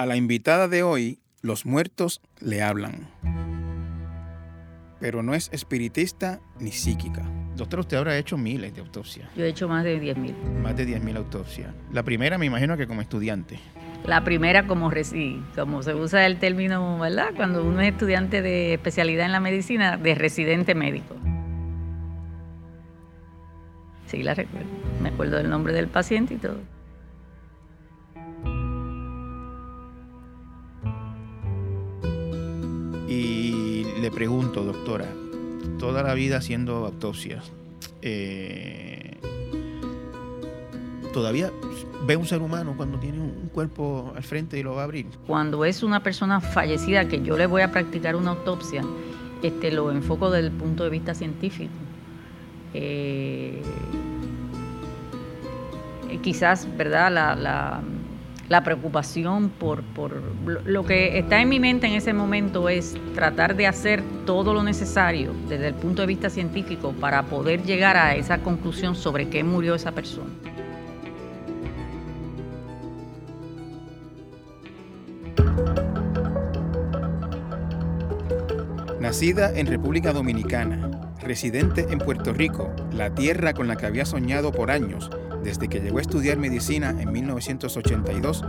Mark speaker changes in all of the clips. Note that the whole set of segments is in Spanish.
Speaker 1: A la invitada de hoy, los muertos le hablan. Pero no es espiritista ni psíquica. Doctor, usted habrá hecho miles de autopsias.
Speaker 2: Yo he hecho más de 10.000.
Speaker 1: Más de 10.000 autopsias. La primera me imagino que como estudiante.
Speaker 2: La primera como resi como se usa el término, ¿verdad? Cuando uno es estudiante de especialidad en la medicina, de residente médico. Sí, la recuerdo. Me acuerdo del nombre del paciente y todo.
Speaker 1: Y le pregunto, doctora, toda la vida haciendo autopsias, eh, ¿todavía ve un ser humano cuando tiene un cuerpo al frente y lo va a abrir?
Speaker 2: Cuando es una persona fallecida que yo le voy a practicar una autopsia, este, lo enfoco desde el punto de vista científico. Eh, quizás, ¿verdad? La, preocupación por, por, lo que está en mi mente en ese momento es tratar de hacer todo lo necesario desde el punto de vista científico para poder llegar a esa conclusión sobre qué murió esa persona.
Speaker 1: Nacida en República Dominicana, residente en Puerto Rico, la tierra con la que había soñado por años desde que llegó a estudiar medicina en 1982,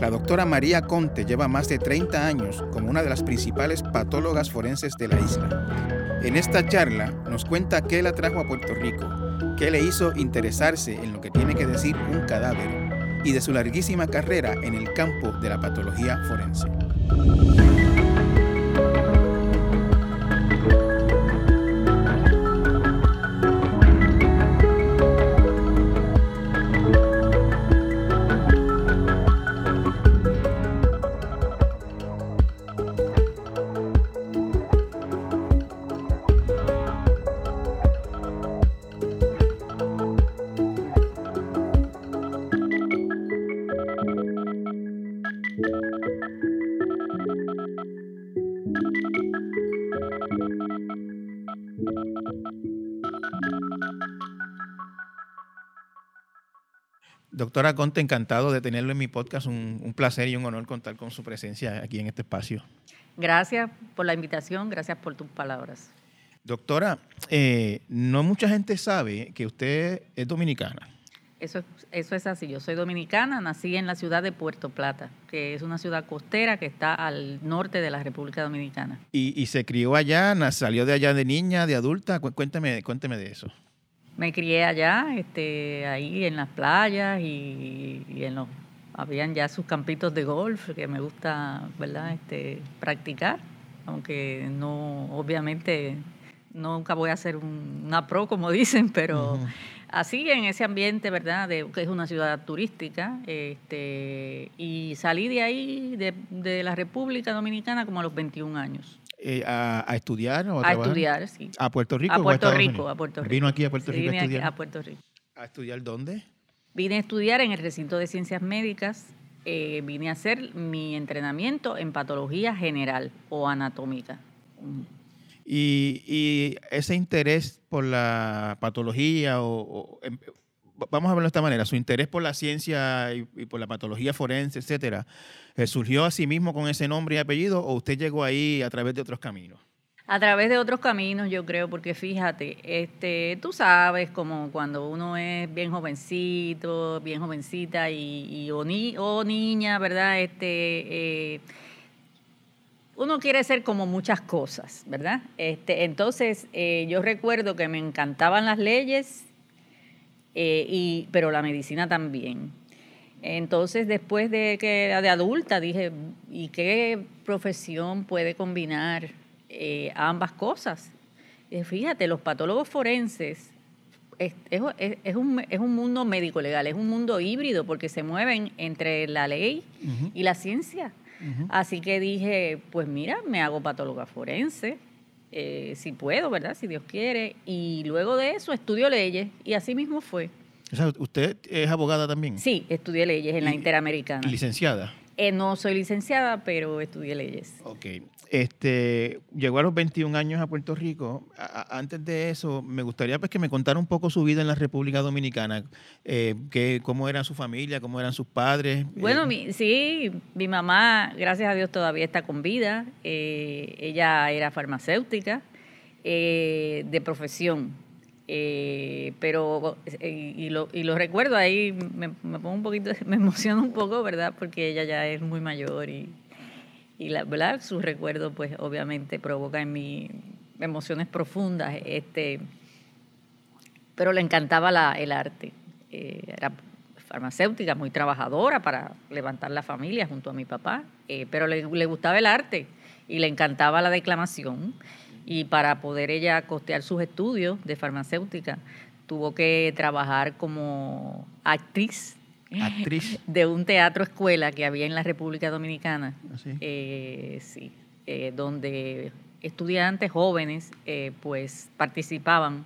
Speaker 1: la doctora María Conte lleva más de 30 años como una de las principales patólogas forenses de la isla. En esta charla nos cuenta qué la trajo a Puerto Rico, qué le hizo interesarse en lo que tiene que decir un cadáver y de su larguísima carrera en el campo de la patología forense. Doctora Conte, encantado de tenerlo en mi podcast. Un, placer y un honor contar con su presencia aquí en este espacio.
Speaker 2: Gracias por la invitación, gracias por tus palabras.
Speaker 1: Doctora, eh, no mucha gente sabe que usted es dominicana.
Speaker 2: Eso, eso es así. Yo soy dominicana, nací en la ciudad de Puerto Plata, que es una ciudad costera que está al norte de la República Dominicana.
Speaker 1: ¿Y, y se crió allá? ¿Salió de allá de niña, de adulta? Cuénteme, cuénteme de eso.
Speaker 2: Me crié allá, este, ahí en las playas y, en los, habían ya sus campitos de golf que me gusta, ¿verdad? Este, practicar, aunque no, obviamente, nunca voy a ser una pro como dicen, pero así en ese ambiente, ¿verdad? De, que es una ciudad turística, este, y salí de ahí, de, de la República Dominicana, como a los 21 años.
Speaker 1: Eh, a, estudiar o
Speaker 2: a, estudiar, sí.
Speaker 1: ¿A Puerto Rico?
Speaker 2: A Puerto Rico, a Puerto Rico.
Speaker 1: ¿Vino aquí a Puerto Rico a estudiar?
Speaker 2: a Puerto Rico.
Speaker 1: ¿A estudiar dónde?
Speaker 2: Vine a estudiar en el recinto de ciencias médicas. Eh, vine a hacer mi entrenamiento en patología general o anatómica.
Speaker 1: Y, y ese interés por la patología o, em, vamos a verlo de esta manera, su interés por la ciencia y, por la patología forense, etcétera, eh, ¿surgió a sí mismo con ese nombre y apellido o usted llegó ahí a través de otros caminos?
Speaker 2: A través de otros caminos, yo creo, porque fíjate, este, tú sabes, como cuando uno es bien jovencito, bien jovencita y, o, niña, ¿verdad? Este, eh, uno quiere ser como muchas cosas, ¿verdad? Este, entonces, eh, yo recuerdo que me encantaban las leyes eh, y, pero la medicina también. Entonces, después de que de adulta, dije, ¿y qué profesión puede combinar eh, ambas cosas? fíjate, los patólogos forenses es, es, un, es, un, mundo médico legal, es un mundo híbrido porque se mueven entre la ley y la ciencia. Así que dije, pues mira, me hago patóloga forense eh, si puedo, ¿verdad? Si Dios quiere. Y luego de eso estudio leyes y así mismo fue.
Speaker 1: ¿usted es abogada también?
Speaker 2: Sí, estudié leyes en la Interamericana.
Speaker 1: ¿Licenciada?
Speaker 2: Eh, no soy licenciada, pero estudié leyes.
Speaker 1: Ok. Este, llegó a los 21 años a Puerto Rico. antes de eso, me gustaría pues, que me contara un poco su vida en la República Dominicana. Eh, que, ¿Cómo era su familia? ¿Cómo eran sus padres?
Speaker 2: Bueno, eh, sí, mi mamá, gracias a Dios, todavía está con vida. Eh, ella era farmacéutica de profesión. Pero y, lo, y lo recuerdo ahí me, me pongo un poquito me emociona un poco verdad porque ella ya es muy mayor y y la, sus recuerdos pues obviamente provoca en mí emociones profundas este pero le encantaba el arte. Eh, era farmacéutica muy trabajadora para levantar la familia junto a mi papá eh, pero le, gustaba el arte y le encantaba la declamación y para poder ella costear sus estudios de farmacéutica tuvo que trabajar como actriz.
Speaker 1: Actriz
Speaker 2: de un teatro escuela que había en la República Dominicana, ¿Ah, eh, sí, eh, donde estudiantes jóvenes eh, pues participaban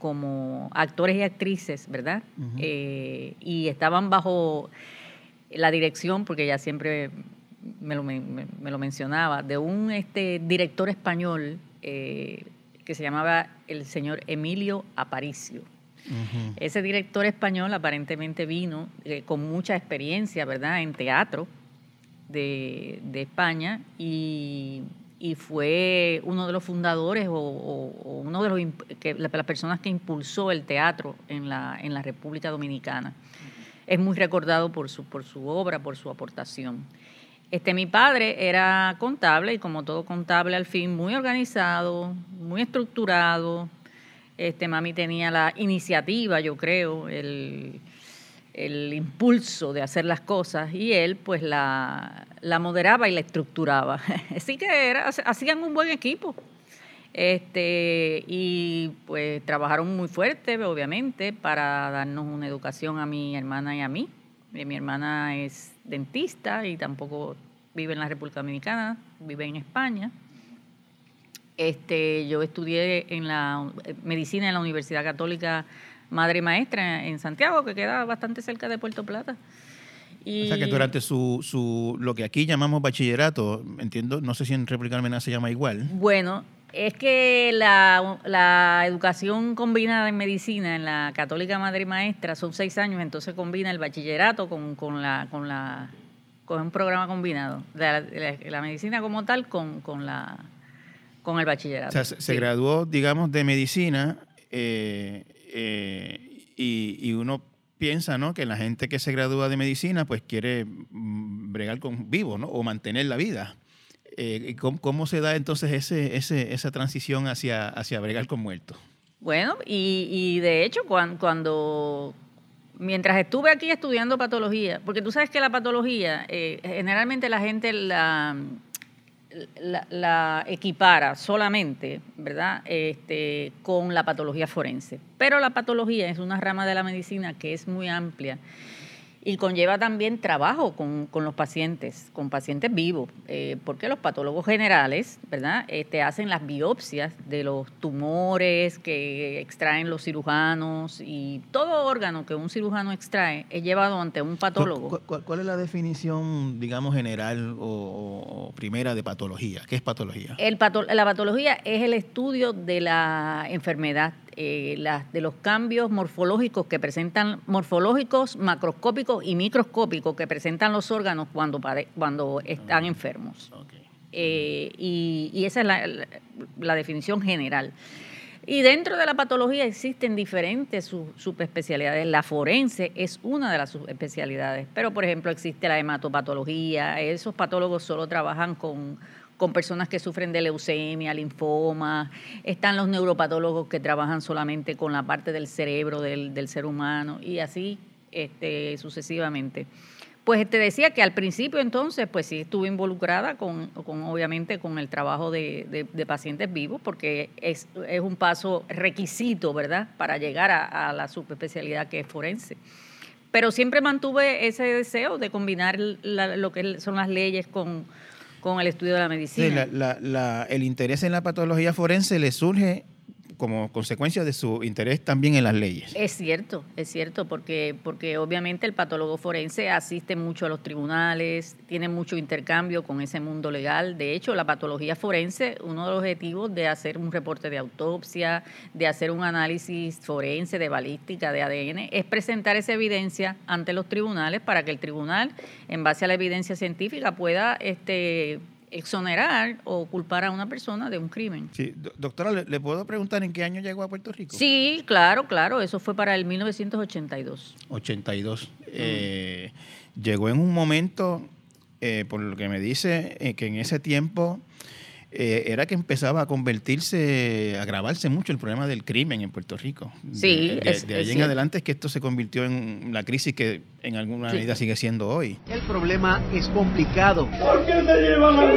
Speaker 2: como actores y actrices, ¿verdad? y estaban bajo la dirección, porque ella siempre me lo, me, lo mencionaba, de un este, director español que se llamaba el señor Emilio Aparicio. Ese director español aparentemente vino eh, con mucha experiencia, ¿verdad?, en teatro de, España y, fue uno de los fundadores o, uno de los que, las personas que impulsó el teatro en la, en la República Dominicana. Es muy recordado por su, por su obra, por su aportación. Este, mi padre era contable y como todo contable al fin, muy organizado, muy estructurado, este, mami tenía la iniciativa, yo creo, el, impulso de hacer las cosas y él pues la, moderaba y la estructuraba. Así que era, hacían un buen equipo. Este, y pues trabajaron muy fuerte, obviamente, para darnos una educación a mi hermana y a mí. Eh, mi hermana es dentista y tampoco vive en la República Dominicana, vive en España. Este, yo estudié en la medicina en la Universidad Católica Madre Maestra en Santiago, que queda bastante cerca de Puerto Plata.
Speaker 1: Y... O sea que durante su, su, lo que aquí llamamos bachillerato, entiendo, no sé si en República Dominicana se llama igual.
Speaker 2: Bueno, es que la, la, educación combinada en medicina en la Católica Madre Maestra son seis años, entonces combina el bachillerato con, con la, con la con un programa combinado, la, la medicina como tal con, con la con el bachillerato.
Speaker 1: O sea, se, graduó, digamos, de medicina eh, eh, y, uno piensa, ¿no? Que la gente que se gradúa de medicina, pues quiere mm, bregar con vivo, ¿no? O mantener la vida. Eh, ¿cómo, se da entonces ese, ese, esa transición hacia, hacia bregar con muertos?
Speaker 2: Bueno, y, y de hecho, cuando, mientras estuve aquí estudiando patología, porque tú sabes que la patología, generalmente la gente la la, equipara solamente, ¿verdad?, este, con la patología forense. Pero la patología es una rama de la medicina que es muy amplia y conlleva también trabajo con, los pacientes, con pacientes vivos, eh, porque los patólogos generales, ¿verdad?, este, hacen las biopsias de los tumores que extraen los cirujanos y todo órgano que un cirujano extrae es llevado ante un patólogo.
Speaker 1: ¿Cuál, es la definición, digamos, general o, primera de patología? ¿Qué es patología?
Speaker 2: El la patología es el estudio de la enfermedad eh, de los cambios morfológicos que presentan, morfológicos, macroscópicos y microscópicos que presentan los órganos cuando, cuando están enfermos. Eh, y, esa es la, definición general. Y dentro de la patología existen diferentes subespecialidades. La forense es una de las subespecialidades, pero por ejemplo existe la hematopatología. Esos patólogos solo trabajan con con personas que sufren de leucemia, linfoma, están los neuropatólogos que trabajan solamente con la parte del cerebro del, ser humano y así este, sucesivamente. Pues te decía que al principio entonces, pues sí estuve involucrada con, obviamente, con el trabajo de, pacientes vivos, porque es, un paso requisito, ¿verdad?, para llegar a, la subespecialidad que es forense. Pero siempre mantuve ese deseo de combinar lo que son las leyes con, con el estudio de la medicina.
Speaker 1: el interés en la patología forense le surge como consecuencia de su interés también en las leyes.
Speaker 2: Es cierto, es cierto, porque, porque obviamente el patólogo forense asiste mucho a los tribunales, tiene mucho intercambio con ese mundo legal. De hecho, la patología forense, uno de los objetivos de hacer un reporte de autopsia, de hacer un análisis forense de balística, de ADN, es presentar esa evidencia ante los tribunales para que el tribunal, en base a la evidencia científica, pueda este, exonerar o culpar a una persona de un crimen.
Speaker 1: Sí, doctora, ¿le, puedo preguntar en qué año llegó a Puerto Rico?
Speaker 2: Sí, claro, claro, eso fue para el 1982.
Speaker 1: 82. Eh, llegó en un momento, eh, por lo que me dice, eh, que en ese tiempo eh, era que empezaba a convertirse, a agravarse mucho el problema del crimen en Puerto Rico.
Speaker 2: Sí,
Speaker 1: de, de, ahí en adelante es que esto se convirtió en la crisis que en alguna medida sigue siendo hoy.
Speaker 3: El problema es complicado.
Speaker 4: ¿Por qué se llevan a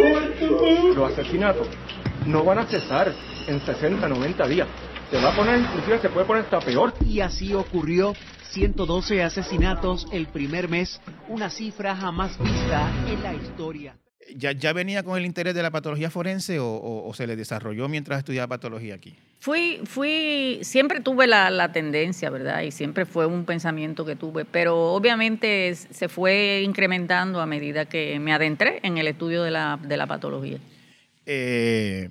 Speaker 5: Los asesinatos no van a cesar en 60, 90 días. Se va a poner, inclusive se puede poner hasta peor.
Speaker 3: Y así ocurrió 112 asesinatos el primer mes, una cifra jamás vista en la historia.
Speaker 1: ¿Ya, ¿Ya, venía con el interés de la patología forense o, se le desarrolló mientras estudiaba patología aquí?
Speaker 2: Fui, fui, siempre tuve la, tendencia, ¿verdad? Y siempre fue un pensamiento que tuve, pero obviamente se fue incrementando a medida que me adentré en el estudio de la, de la patología.
Speaker 1: Eh,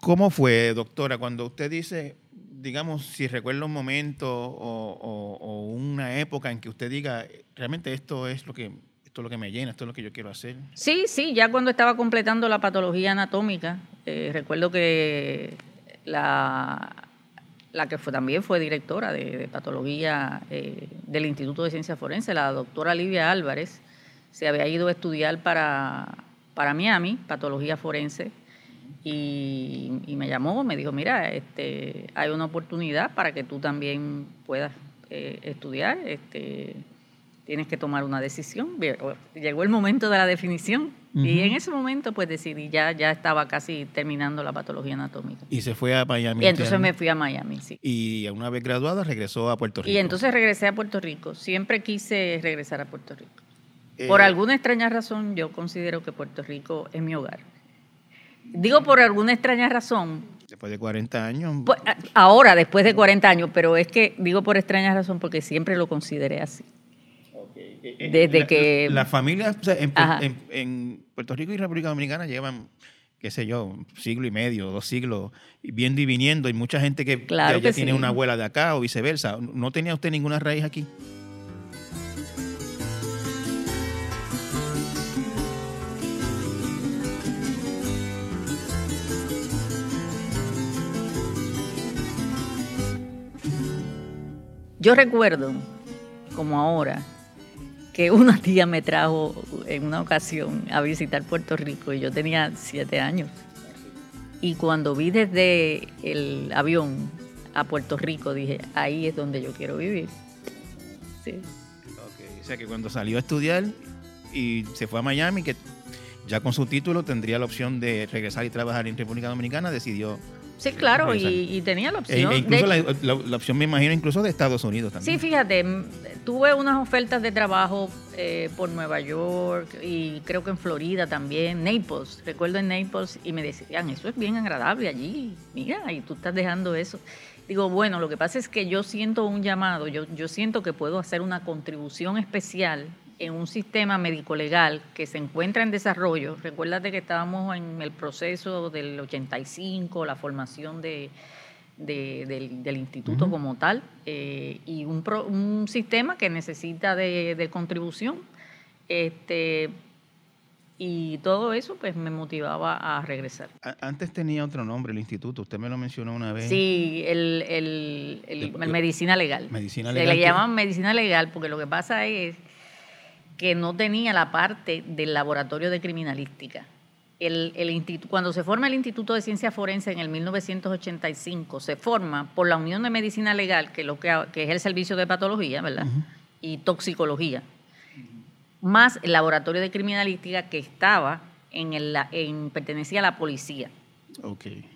Speaker 1: ¿Cómo fue, doctora, cuando usted dice, digamos, si recuerda un momento o una época en que usted diga, realmente esto es lo que esto es lo que me llena, esto es lo que yo quiero hacer.
Speaker 2: Sí, sí, ya cuando estaba completando la patología anatómica, eh, recuerdo que la, la que también fue directora de, patología eh, del Instituto de Ciencias Forenses, la doctora Livia Álvarez, se había ido a estudiar para, para Miami, patología forense, y, me llamó, me dijo, mira, este, hay una oportunidad para que tú también puedas eh, estudiar. Este, tienes que tomar una decisión. Llegó el momento de la definición y en ese momento pues decidí, ya, ya estaba casi terminando la patología anatómica.
Speaker 1: Y se fue a Miami.
Speaker 2: Y entonces me fui a Miami, sí.
Speaker 1: Y una vez graduada regresó a Puerto Rico.
Speaker 2: Y entonces regresé a Puerto Rico. Siempre quise regresar a Puerto Rico. por eh, alguna extraña razón yo considero que Puerto Rico es mi hogar. Digo por alguna extraña razón.
Speaker 1: Después de 40 años.
Speaker 2: Pues, ahora, después de 40 años, pero es que digo por extraña razón porque siempre lo consideré así. Desde que...
Speaker 1: Las familias en, Puerto Rico y República Dominicana llevan qué sé yo, siglo y medio, dos siglos, viendo y viniendo, y mucha gente que ya, tiene una abuela de acá o viceversa. ¿No tenía usted ninguna raíz aquí?
Speaker 2: Yo recuerdo, como ahora, que una tía me trajo en una ocasión a visitar Puerto Rico y yo tenía siete años. Y cuando vi desde el avión a Puerto Rico, dije, ahí es donde yo quiero vivir. Sí.
Speaker 1: O sea que cuando salió a estudiar y se fue a Miami, que ya con su título tendría la opción de regresar y trabajar en República Dominicana, decidió
Speaker 2: Sí, claro, y, tenía la opción.
Speaker 1: E incluso la, opción, me imagino, incluso de Estados Unidos también.
Speaker 2: Sí, fíjate, tuve unas ofertas de trabajo eh, por Nueva York y creo que en Florida también, Naples, recuerdo en Naples, y me decían, eso es bien agradable allí, mira, y tú estás dejando eso. Digo, bueno, lo que pasa es que yo siento un llamado, yo, yo siento que puedo hacer una contribución especial en un sistema médico-legal que se encuentra en desarrollo. Recuérdate que estábamos en el proceso del 85, la formación de, del, instituto como tal, eh, y un, un, sistema que necesita de, contribución. Este, y todo eso pues me motivaba a regresar.
Speaker 1: Antes tenía otro nombre el instituto, usted me lo mencionó una vez.
Speaker 2: Sí, el, el, el, medicina legal.
Speaker 1: Medicina
Speaker 2: legal. Se le llaman medicina legal porque lo que pasa es que no tenía la parte del laboratorio de criminalística. El, el cuando se forma el Instituto de Ciencia Forense en el 1985, se forma por la Unión de Medicina Legal, que, lo que, es el servicio de patología, ¿verdad? Y toxicología, más el laboratorio de criminalística que estaba en, el, en pertenecía a la policía.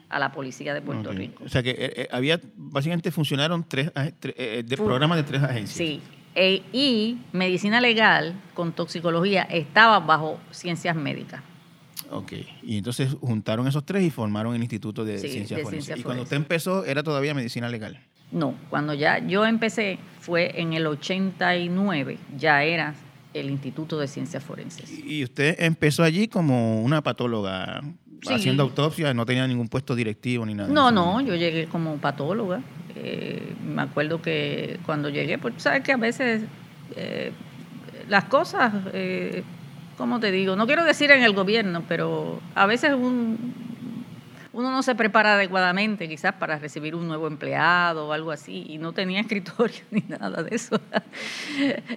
Speaker 2: A la policía de Puerto Rico.
Speaker 1: O sea que eh, eh, había, básicamente funcionaron tres, eh, de programas de tres agencias.
Speaker 2: Sí, e, y medicina legal con toxicología estaba bajo ciencias médicas.
Speaker 1: Ok, y entonces juntaron esos tres y formaron el Instituto de
Speaker 2: Sí,
Speaker 1: Ciencias Forenses.
Speaker 2: Ciencias
Speaker 1: y cuando usted empezó, era todavía medicina legal.
Speaker 2: No, cuando ya yo empecé fue en el 89, ya era el Instituto de Ciencias Forenses.
Speaker 1: Y usted empezó allí como una patóloga,
Speaker 2: Sí.
Speaker 1: haciendo autopsias, no tenía ningún puesto directivo ni nada.
Speaker 2: No, no, yo llegué como patóloga. Eh, me acuerdo que cuando llegué, pues sabes que a veces eh, las cosas, eh, ¿cómo te digo? No quiero decir en el gobierno, pero a veces un- uno no se prepara adecuadamente quizás para recibir un nuevo empleado o algo así y no tenía escritorio ni nada de eso.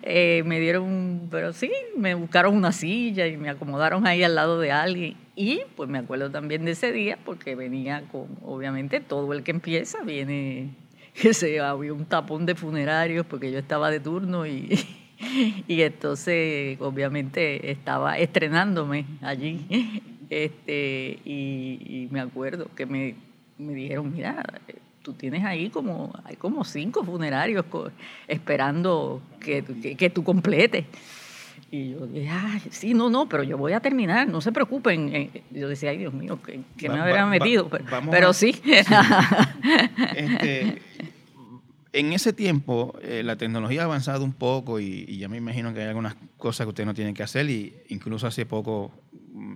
Speaker 2: Eh, me dieron, pero sí, me buscaron una silla y me acomodaron ahí al lado de alguien y pues me acuerdo también de ese día porque venía con, obviamente todo el que empieza viene, que se había un tapón de funerarios porque yo estaba de turno y, y entonces obviamente estaba estrenándome allí. Este y, me acuerdo que me, me dijeron mira tú tienes ahí como hay como cinco funerarios esperando que, que, que tú completes y yo dije, ay, sí, no, no, pero yo voy a terminar, no se preocupen. Eh, Yo decía, ay, Dios mío, que, que me
Speaker 1: Va-
Speaker 2: habrán
Speaker 1: va-
Speaker 2: metido.
Speaker 1: va-
Speaker 2: pero,
Speaker 1: vamos
Speaker 2: pero
Speaker 1: a-
Speaker 2: sí.
Speaker 1: Este, en ese tiempo, eh, la tecnología ha avanzado un poco y, y ya me imagino que hay algunas cosas que usted no tiene que hacer y incluso hace poco mm,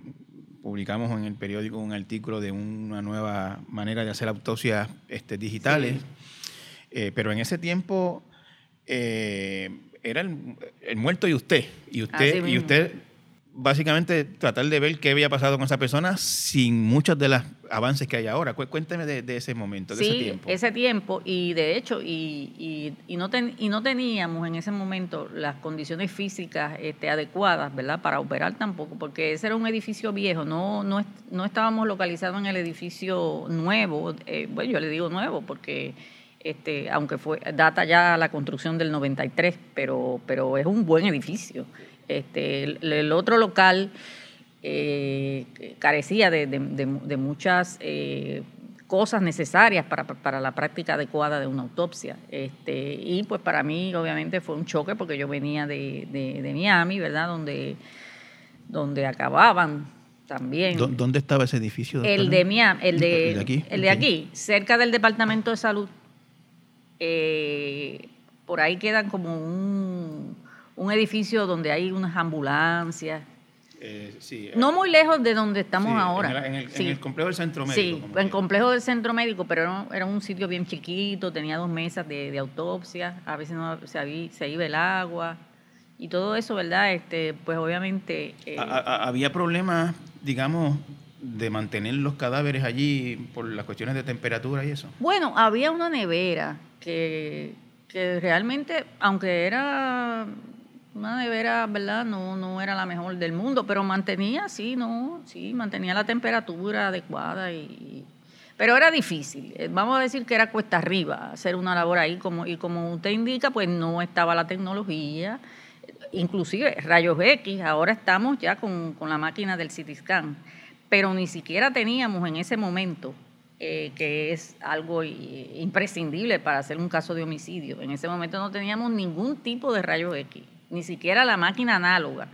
Speaker 1: publicamos en el periódico un artículo de una nueva manera de hacer autopsias este, digitales. Eh, pero en ese tiempo eh, era el, el muerto y usted. Y usted, y usted básicamente tratar de ver qué había pasado con esa persona sin muchos de los avances que hay ahora. Cu- Cuénteme de, de ese momento, de
Speaker 2: sí,
Speaker 1: ese tiempo.
Speaker 2: ese tiempo, y de hecho, y, y, y no ten- y no teníamos en ese momento las condiciones físicas este, adecuadas, ¿verdad?, para operar tampoco, porque ese era un edificio viejo, no, no, no estábamos localizados en el edificio nuevo, eh, bueno, yo le digo nuevo porque este, aunque fue data ya la construcción del 93, pero, pero es un buen edificio. Este, el, el otro local eh, carecía de, de- de- de muchas eh, cosas necesarias para, para la práctica adecuada de una autopsia. Este, y pues para mí obviamente fue un choque porque yo venía de, Miami, ¿verdad? Donde, donde acababan también.
Speaker 1: ¿Dó- ¿Dónde estaba ese edificio?
Speaker 2: El de Miami, el de,
Speaker 1: ¿El de aquí?
Speaker 2: el de aquí, cerca del Departamento de Salud. Eh, por ahí quedan como un, un edificio donde hay unas ambulancias.
Speaker 1: Eh, sí, eh,
Speaker 2: No muy lejos de donde estamos
Speaker 1: sí,
Speaker 2: ahora.
Speaker 1: En el, en el- en
Speaker 2: Sí.
Speaker 1: el complejo del centro médico.
Speaker 2: Sí,
Speaker 1: como
Speaker 2: en
Speaker 1: que-
Speaker 2: complejo del centro médico, pero era, era un sitio bien chiquito, tenía dos mesas de, de autopsia, a veces no se, habí- se iba el agua y todo eso, ¿verdad? Este, pues obviamente... eh,
Speaker 1: había problemas, digamos, de mantener los cadáveres allí por las cuestiones de temperatura y eso.
Speaker 2: Bueno, había una nevera que, que realmente, aunque era una nevera, ¿verdad? No, no era la mejor del mundo, pero mantenía, sí, no, sí, mantenía la temperatura adecuada y... Pero era difícil, eh, vamos a decir que era cuesta arriba hacer una labor ahí, como, y como usted indica, pues no estaba la tecnología, inclusive rayos X, ahora estamos ya con, con la máquina del CT pero ni siquiera teníamos en ese momento, eh, que es algo i- imprescindible para hacer un caso de homicidio, en ese momento no teníamos ningún tipo de rayos X, ni siquiera la máquina análoga,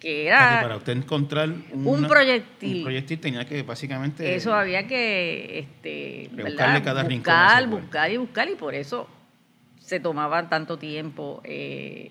Speaker 2: que
Speaker 1: sea, que
Speaker 2: era...
Speaker 1: para usted encontrar
Speaker 2: un proyectil.
Speaker 1: un proyectil tenía que básicamente...
Speaker 2: Eso había que este,
Speaker 1: Rebuscarle
Speaker 2: ¿verdad?
Speaker 1: cada rincón
Speaker 2: buscar,
Speaker 1: ese cuerpo.
Speaker 2: buscar y buscar y por eso se tomaba tanto tiempo eh,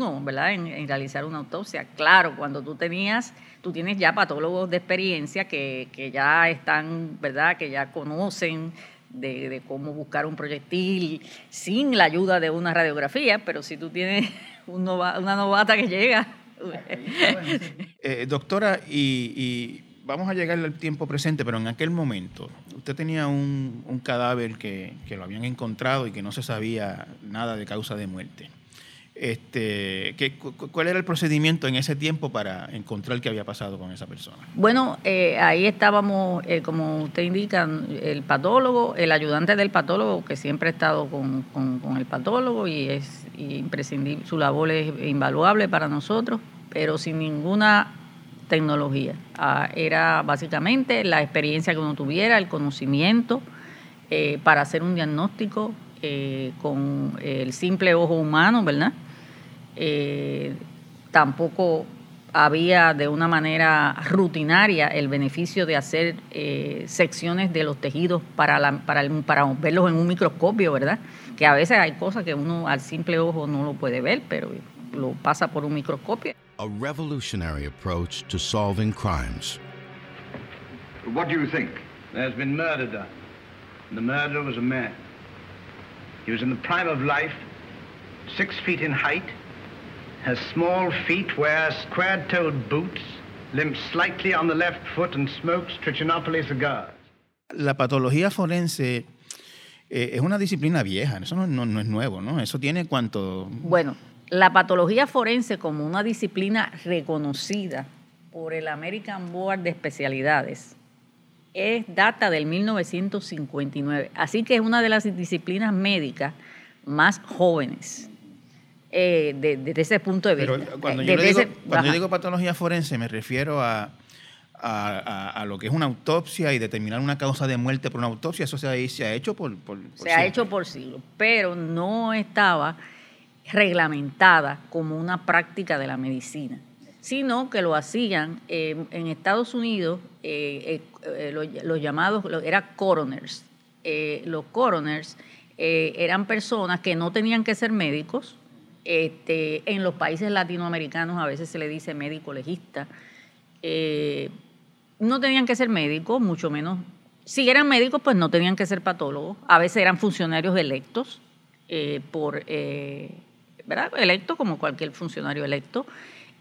Speaker 2: uno, ¿verdad? En, realizar una autopsia. Claro, cuando tú tenías, tú tienes ya patólogos de experiencia que, que ya están, ¿verdad? Que ya conocen de, de cómo buscar un proyectil sin la ayuda de una radiografía, pero si tú tienes un una novata que llega,
Speaker 1: Eh, doctora, y, y vamos a llegar al tiempo presente, pero en aquel momento, usted tenía un, un cadáver que, que lo habían encontrado y que no se sabía nada de causa de muerte. Este, ¿qué, cu- cu- ¿Cuál era el procedimiento en ese tiempo para encontrar qué había pasado con esa persona?
Speaker 2: Bueno, eh, ahí estábamos, eh, como usted indica, el patólogo, el ayudante del patólogo, que siempre ha estado con el patólogo y es imprescindible, su labor es invaluable para nosotros, pero sin ninguna tecnología. Ah, era básicamente la experiencia que uno tuviera, el conocimiento eh, para hacer un diagnóstico eh, con el simple ojo humano, ¿verdad? Eh, tampoco había de una manera rutinaria el beneficio de hacer eh, secciones de los tejidos para, para, para verlos en un microscopio, ¿verdad? Que a veces hay cosas que uno al simple ojo no lo puede ver, pero lo pasa por un microscopio.
Speaker 4: A revolutionary approach to solving crimes.
Speaker 6: What do you think?
Speaker 7: There's been murder done. The murderer was a man. He was in the prime of life, six feet in height, has small feet, wears square-toed boots, limps slightly on the left foot, and smokes Trichinopoly cigars.
Speaker 1: La patología forense eh, es una disciplina vieja, eso no, no, no, es nuevo, ¿no? Eso tiene cuánto...
Speaker 2: Bueno, la patología forense como una disciplina reconocida por el American Board de Especialidades es data del 1959, así que es una de las disciplinas médicas más jóvenes eh, desde ese punto de vista.
Speaker 1: Pero cuando, yo, digo, cuando yo, digo, patología forense me refiero a, a, lo que es una autopsia y determinar una causa de muerte por una autopsia, eso se ha, se ha hecho por, por,
Speaker 2: Se ha hecho por siglos, pero no estaba reglamentada como una práctica de la medicina, sino que lo hacían eh, en Estados Unidos, eh, los, llamados, era coroners. los coroners eran personas que no tenían que ser médicos, este, en los países latinoamericanos a veces se le dice médico legista. Eh, no tenían que ser médicos, mucho menos. Si eran médicos, pues no tenían que ser patólogos. A veces eran funcionarios electos, eh, por, eh, ¿verdad? Electos como cualquier funcionario electo.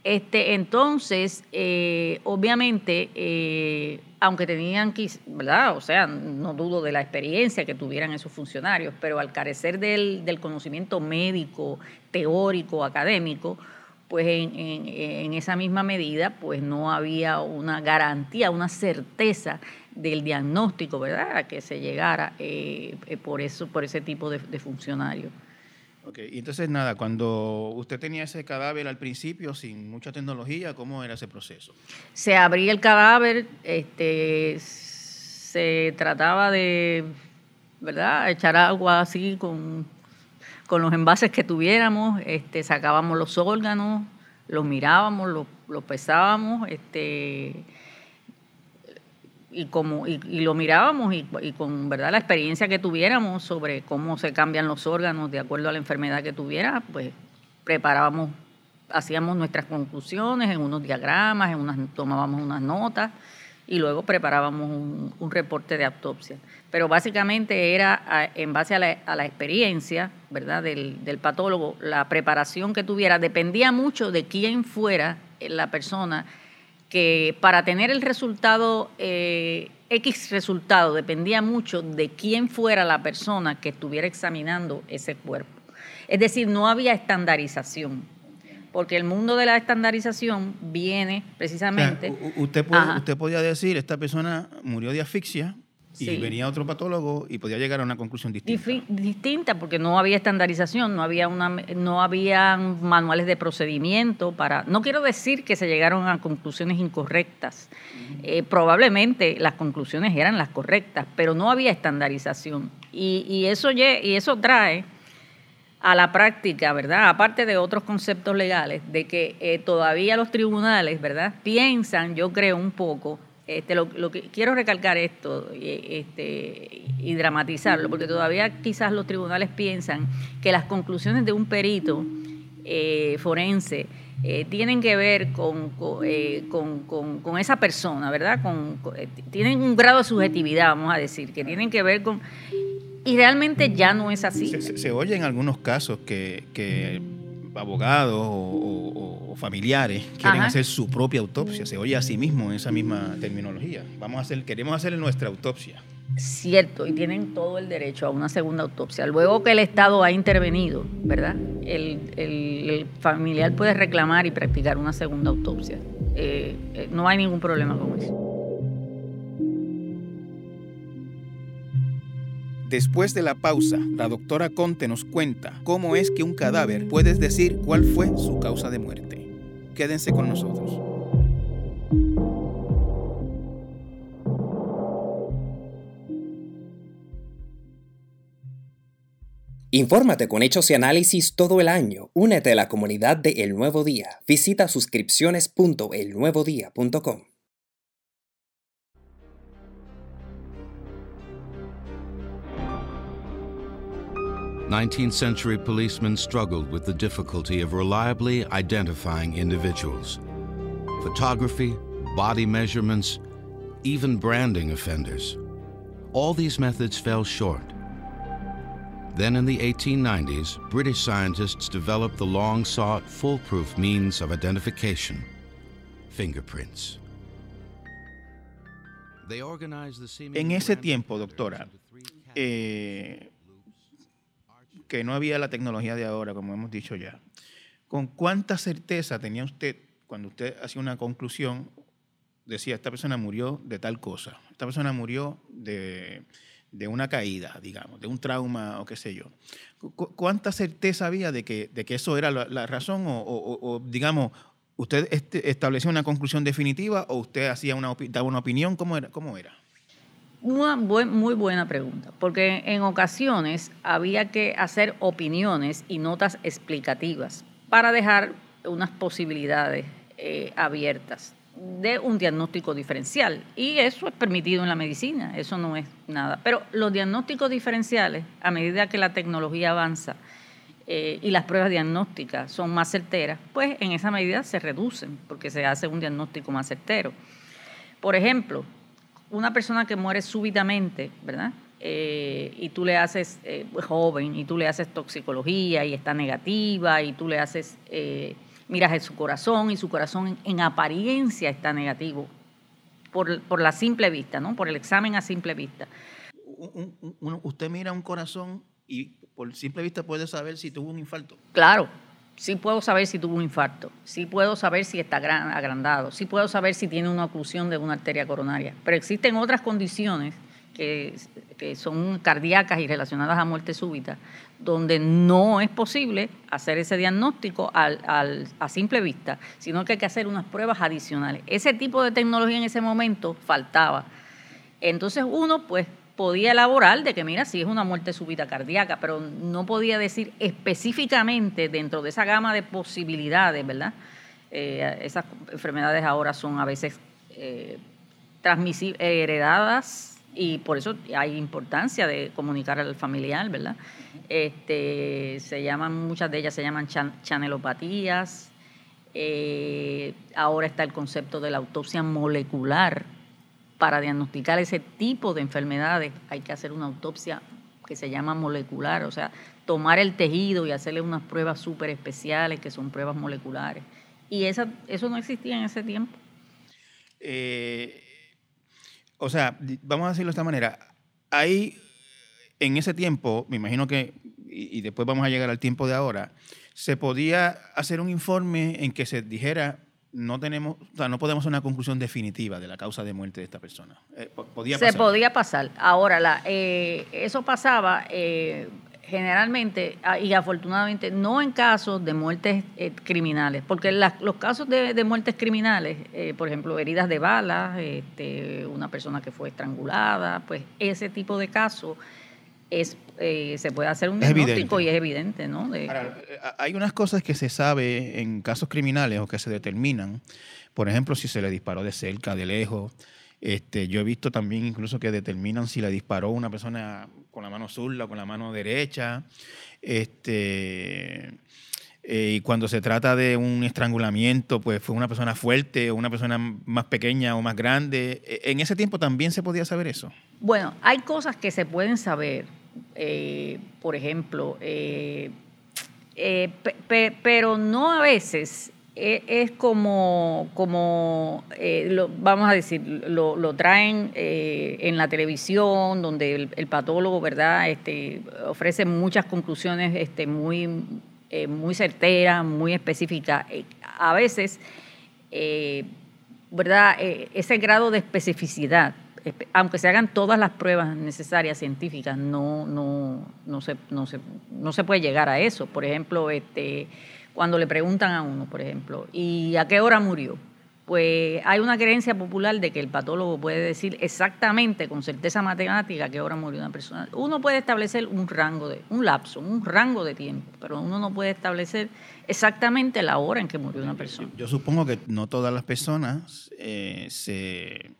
Speaker 2: Este, entonces, eh, obviamente, eh, aunque tenían, ¿verdad? O sea, no dudo de la experiencia que tuvieran esos funcionarios, pero al carecer del, conocimiento médico, teórico, académico, pues en, esa misma medida, pues no había una garantía, una certeza del diagnóstico, ¿verdad? A que se llegara eh, por eso, por ese tipo de funcionarios.
Speaker 1: Ok, y entonces nada, cuando usted tenía ese cadáver al principio sin mucha tecnología, ¿cómo era ese proceso?
Speaker 2: Se abría el cadáver, este, se trataba de, ¿verdad?, echar agua así con, con los envases que tuviéramos, este, sacábamos los órganos, los mirábamos, los, los pesábamos, este, y como y, lo mirábamos y, con verdad la experiencia que tuviéramos sobre cómo se cambian los órganos de acuerdo a la enfermedad que tuviera pues preparábamos hacíamos nuestras conclusiones en unos diagramas en unas tomábamos unas notas y luego preparábamos un, reporte de autopsia. Pero básicamente era en base a la, experiencia verdad del, del patólogo la preparación que tuviera dependía mucho de quién fuera la persona que para tener el resultado, eh, X resultado, dependía mucho de quién fuera la persona que estuviera examinando ese cuerpo. Es decir, no había estandarización, porque el mundo de la estandarización viene precisamente...
Speaker 1: usted, usted podía decir, esta persona murió de asfixia, y venía otro patólogo y podía llegar a una conclusión distinta.
Speaker 2: distinta porque no había estandarización, no había una no había manuales de procedimiento para no quiero decir que se llegaron a conclusiones incorrectas. Eh, probablemente las conclusiones eran las correctas, pero no había estandarización y, y eso y eso trae a la práctica, ¿verdad? Aparte de otros conceptos legales, de que eh, todavía los tribunales, ¿verdad? Piensan, yo creo un poco, este, lo, que quiero recalcar esto este, y dramatizarlo, porque todavía quizás los tribunales piensan que las conclusiones de un perito eh, forense eh, tienen que ver con, eh, esa persona, ¿verdad? Con, tienen un grado de subjetividad, vamos a decir, que tienen que ver con... Y realmente ya no es así.
Speaker 1: Se, se, oye en algunos casos que, que abogados o, familiares quieren hacer su propia autopsia. Se oye a sí mismo en esa misma terminología. Vamos a hacer, queremos hacer nuestra autopsia.
Speaker 2: Cierto, y tienen todo el derecho a una segunda autopsia. Luego que el Estado ha intervenido, ¿verdad? El, familiar puede reclamar y practicar una segunda autopsia. Eh, eh, no hay ningún problema con eso.
Speaker 1: Después de la pausa, la doctora Conte nos cuenta cómo es que un cadáver puede decir cuál fue su causa de muerte. Quédense con nosotros.
Speaker 8: Infórmate con hechos y análisis todo el año. Únete a la comunidad de El Nuevo Día. Visita suscripciones.elnuevodía.com.
Speaker 4: 19th century policemen struggled with the difficulty of reliably identifying individuals. Photography, body measurements, even branding offenders. All these methods fell short. Then in the 1890s, British scientists developed the long sought foolproof means of identification fingerprints. They organized the seeming
Speaker 1: En ese tiempo, doctora,
Speaker 4: into three categories.
Speaker 1: eh, que no había la tecnología de ahora, como hemos dicho ya, ¿con cuánta certeza tenía usted cuando usted hacía una conclusión? Decía, esta persona murió de tal cosa, esta persona murió de, de una caída, digamos, de un trauma o qué sé yo. Cu- ¿Cuánta certeza había de que, de que eso era la, razón o, o- digamos, usted este- establecía una conclusión definitiva o usted hacía una, daba una opinión? ¿Cómo era? ¿Cómo era?
Speaker 2: Una muy buena pregunta, porque en ocasiones había que hacer opiniones y notas explicativas para dejar unas posibilidades eh, abiertas de un diagnóstico diferencial. Y eso es permitido en la medicina, eso no es nada. Pero los diagnósticos diferenciales, a medida que la tecnología avanza eh, y las pruebas diagnósticas son más certeras, pues en esa medida se reducen, porque se hace un diagnóstico más certero. Por ejemplo, una persona que muere súbitamente, ¿verdad? Eh, y tú le haces, eh, joven, y tú le haces toxicología y está negativa, y tú le haces, eh, miras en su corazón y su corazón en, en apariencia está negativo, por, por la simple vista, ¿no? Por el examen a simple vista.
Speaker 1: un- un- un- usted mira un corazón y por simple vista puede saber si tuvo un infarto.
Speaker 2: Claro, sí puedo saber si tuvo un infarto, sí puedo saber si está gran- agrandado, sí puedo saber si tiene una oclusión de una arteria coronaria, pero existen otras condiciones que, son cardíacas y relacionadas a muerte súbita, donde no es posible hacer ese diagnóstico al- a simple vista, sino que hay que hacer unas pruebas adicionales. Ese tipo de tecnología en ese momento faltaba. Entonces uno pues podía elaborar de que mira si es una muerte súbita cardíaca, pero no podía decir específicamente dentro de esa gama de posibilidades, ¿verdad? Eh, esas enfermedades ahora son a veces eh, transmisi- eh, heredadas y por eso hay importancia de comunicar al familiar, ¿verdad? Este, se llaman, muchas de ellas se llaman chan- chanelopatías. Eh, ahora está el concepto de la autopsia molecular, para diagnosticar ese tipo de enfermedades hay que hacer una autopsia que se llama molecular, o sea, tomar el tejido y hacerle unas pruebas súper especiales que son pruebas moleculares. Y esa, eso no existía en ese tiempo.
Speaker 1: Eh, o sea, vamos a decirlo de esta manera. Hay, en ese tiempo, me imagino que, y después vamos a llegar al tiempo de ahora, se podía hacer un informe en que se dijera, no tenemos, o sea, no podemos hacer una conclusión definitiva de la causa de muerte de esta persona. Eh,
Speaker 2: Se podía pasar. Ahora, la, eh, eso pasaba eh, generalmente ah, y afortunadamente no en casos de muertes eh, criminales, porque las- los casos de, de muertes criminales, por ejemplo, heridas de balas, este, una persona que fue estrangulada, pues ese tipo de casos es, eh, se puede hacer un
Speaker 1: Es
Speaker 2: diagnóstico
Speaker 1: evidente.
Speaker 2: y es evidente, ¿no? De-
Speaker 1: Ahora, eh, hay unas cosas que se sabe en casos criminales o que se determinan. Por ejemplo, si se le disparó de cerca, de lejos. Este, yo he visto también incluso que determinan si le disparó una persona con la mano zurda o con la mano derecha. Este, eh, y cuando se trata de un estrangulamiento, pues fue una persona fuerte o una persona más pequeña o más grande. Eh, En ese tiempo también se podía saber eso.
Speaker 2: Bueno, hay cosas que se pueden saber, eh, por ejemplo, eh, eh, pe- pe- pero no a veces es como, como vamos a decir, lo, traen en la televisión, donde el, patólogo, ¿verdad?, este, ofrece muchas conclusiones este, muy, muy certeras, muy específicas. A veces ¿verdad? Ese grado de especificidad, espe- aunque se hagan todas las pruebas necesarias científicas, no, no, no, se, no, se, no se puede llegar a eso. Por ejemplo, este, cuando le preguntan a uno, por ejemplo, ¿y a qué hora murió? pues hay una creencia popular de que el patólogo puede decir exactamente, con certeza matemática, qué hora murió una persona. Uno puede establecer un rango de, un lapso, un rango de tiempo, pero uno no puede establecer exactamente la hora en que murió una persona.
Speaker 1: Yo supongo que no todas las personas eh, se,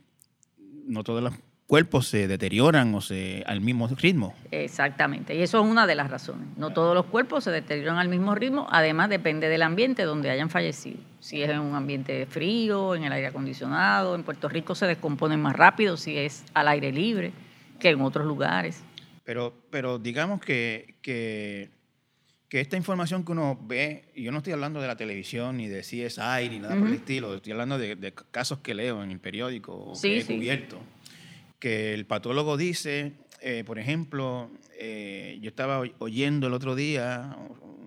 Speaker 1: no todos los cuerpos se deterioran o se al mismo ritmo.
Speaker 2: Exactamente, y eso es una de las razones. No todos los cuerpos se deterioran al mismo ritmo, además depende del ambiente donde hayan fallecido si es en un ambiente frío, en el aire acondicionado. En Puerto Rico se descomponen más rápido si es al aire libre que en otros lugares.
Speaker 1: Pero, pero digamos que, que, esta información que uno ve, y yo no estoy hablando de la televisión ni de CSI ni nada por el estilo, estoy hablando de, casos que leo en el periódico o que he cubierto, que el patólogo dice, eh, por ejemplo, eh, yo estaba oyendo el otro día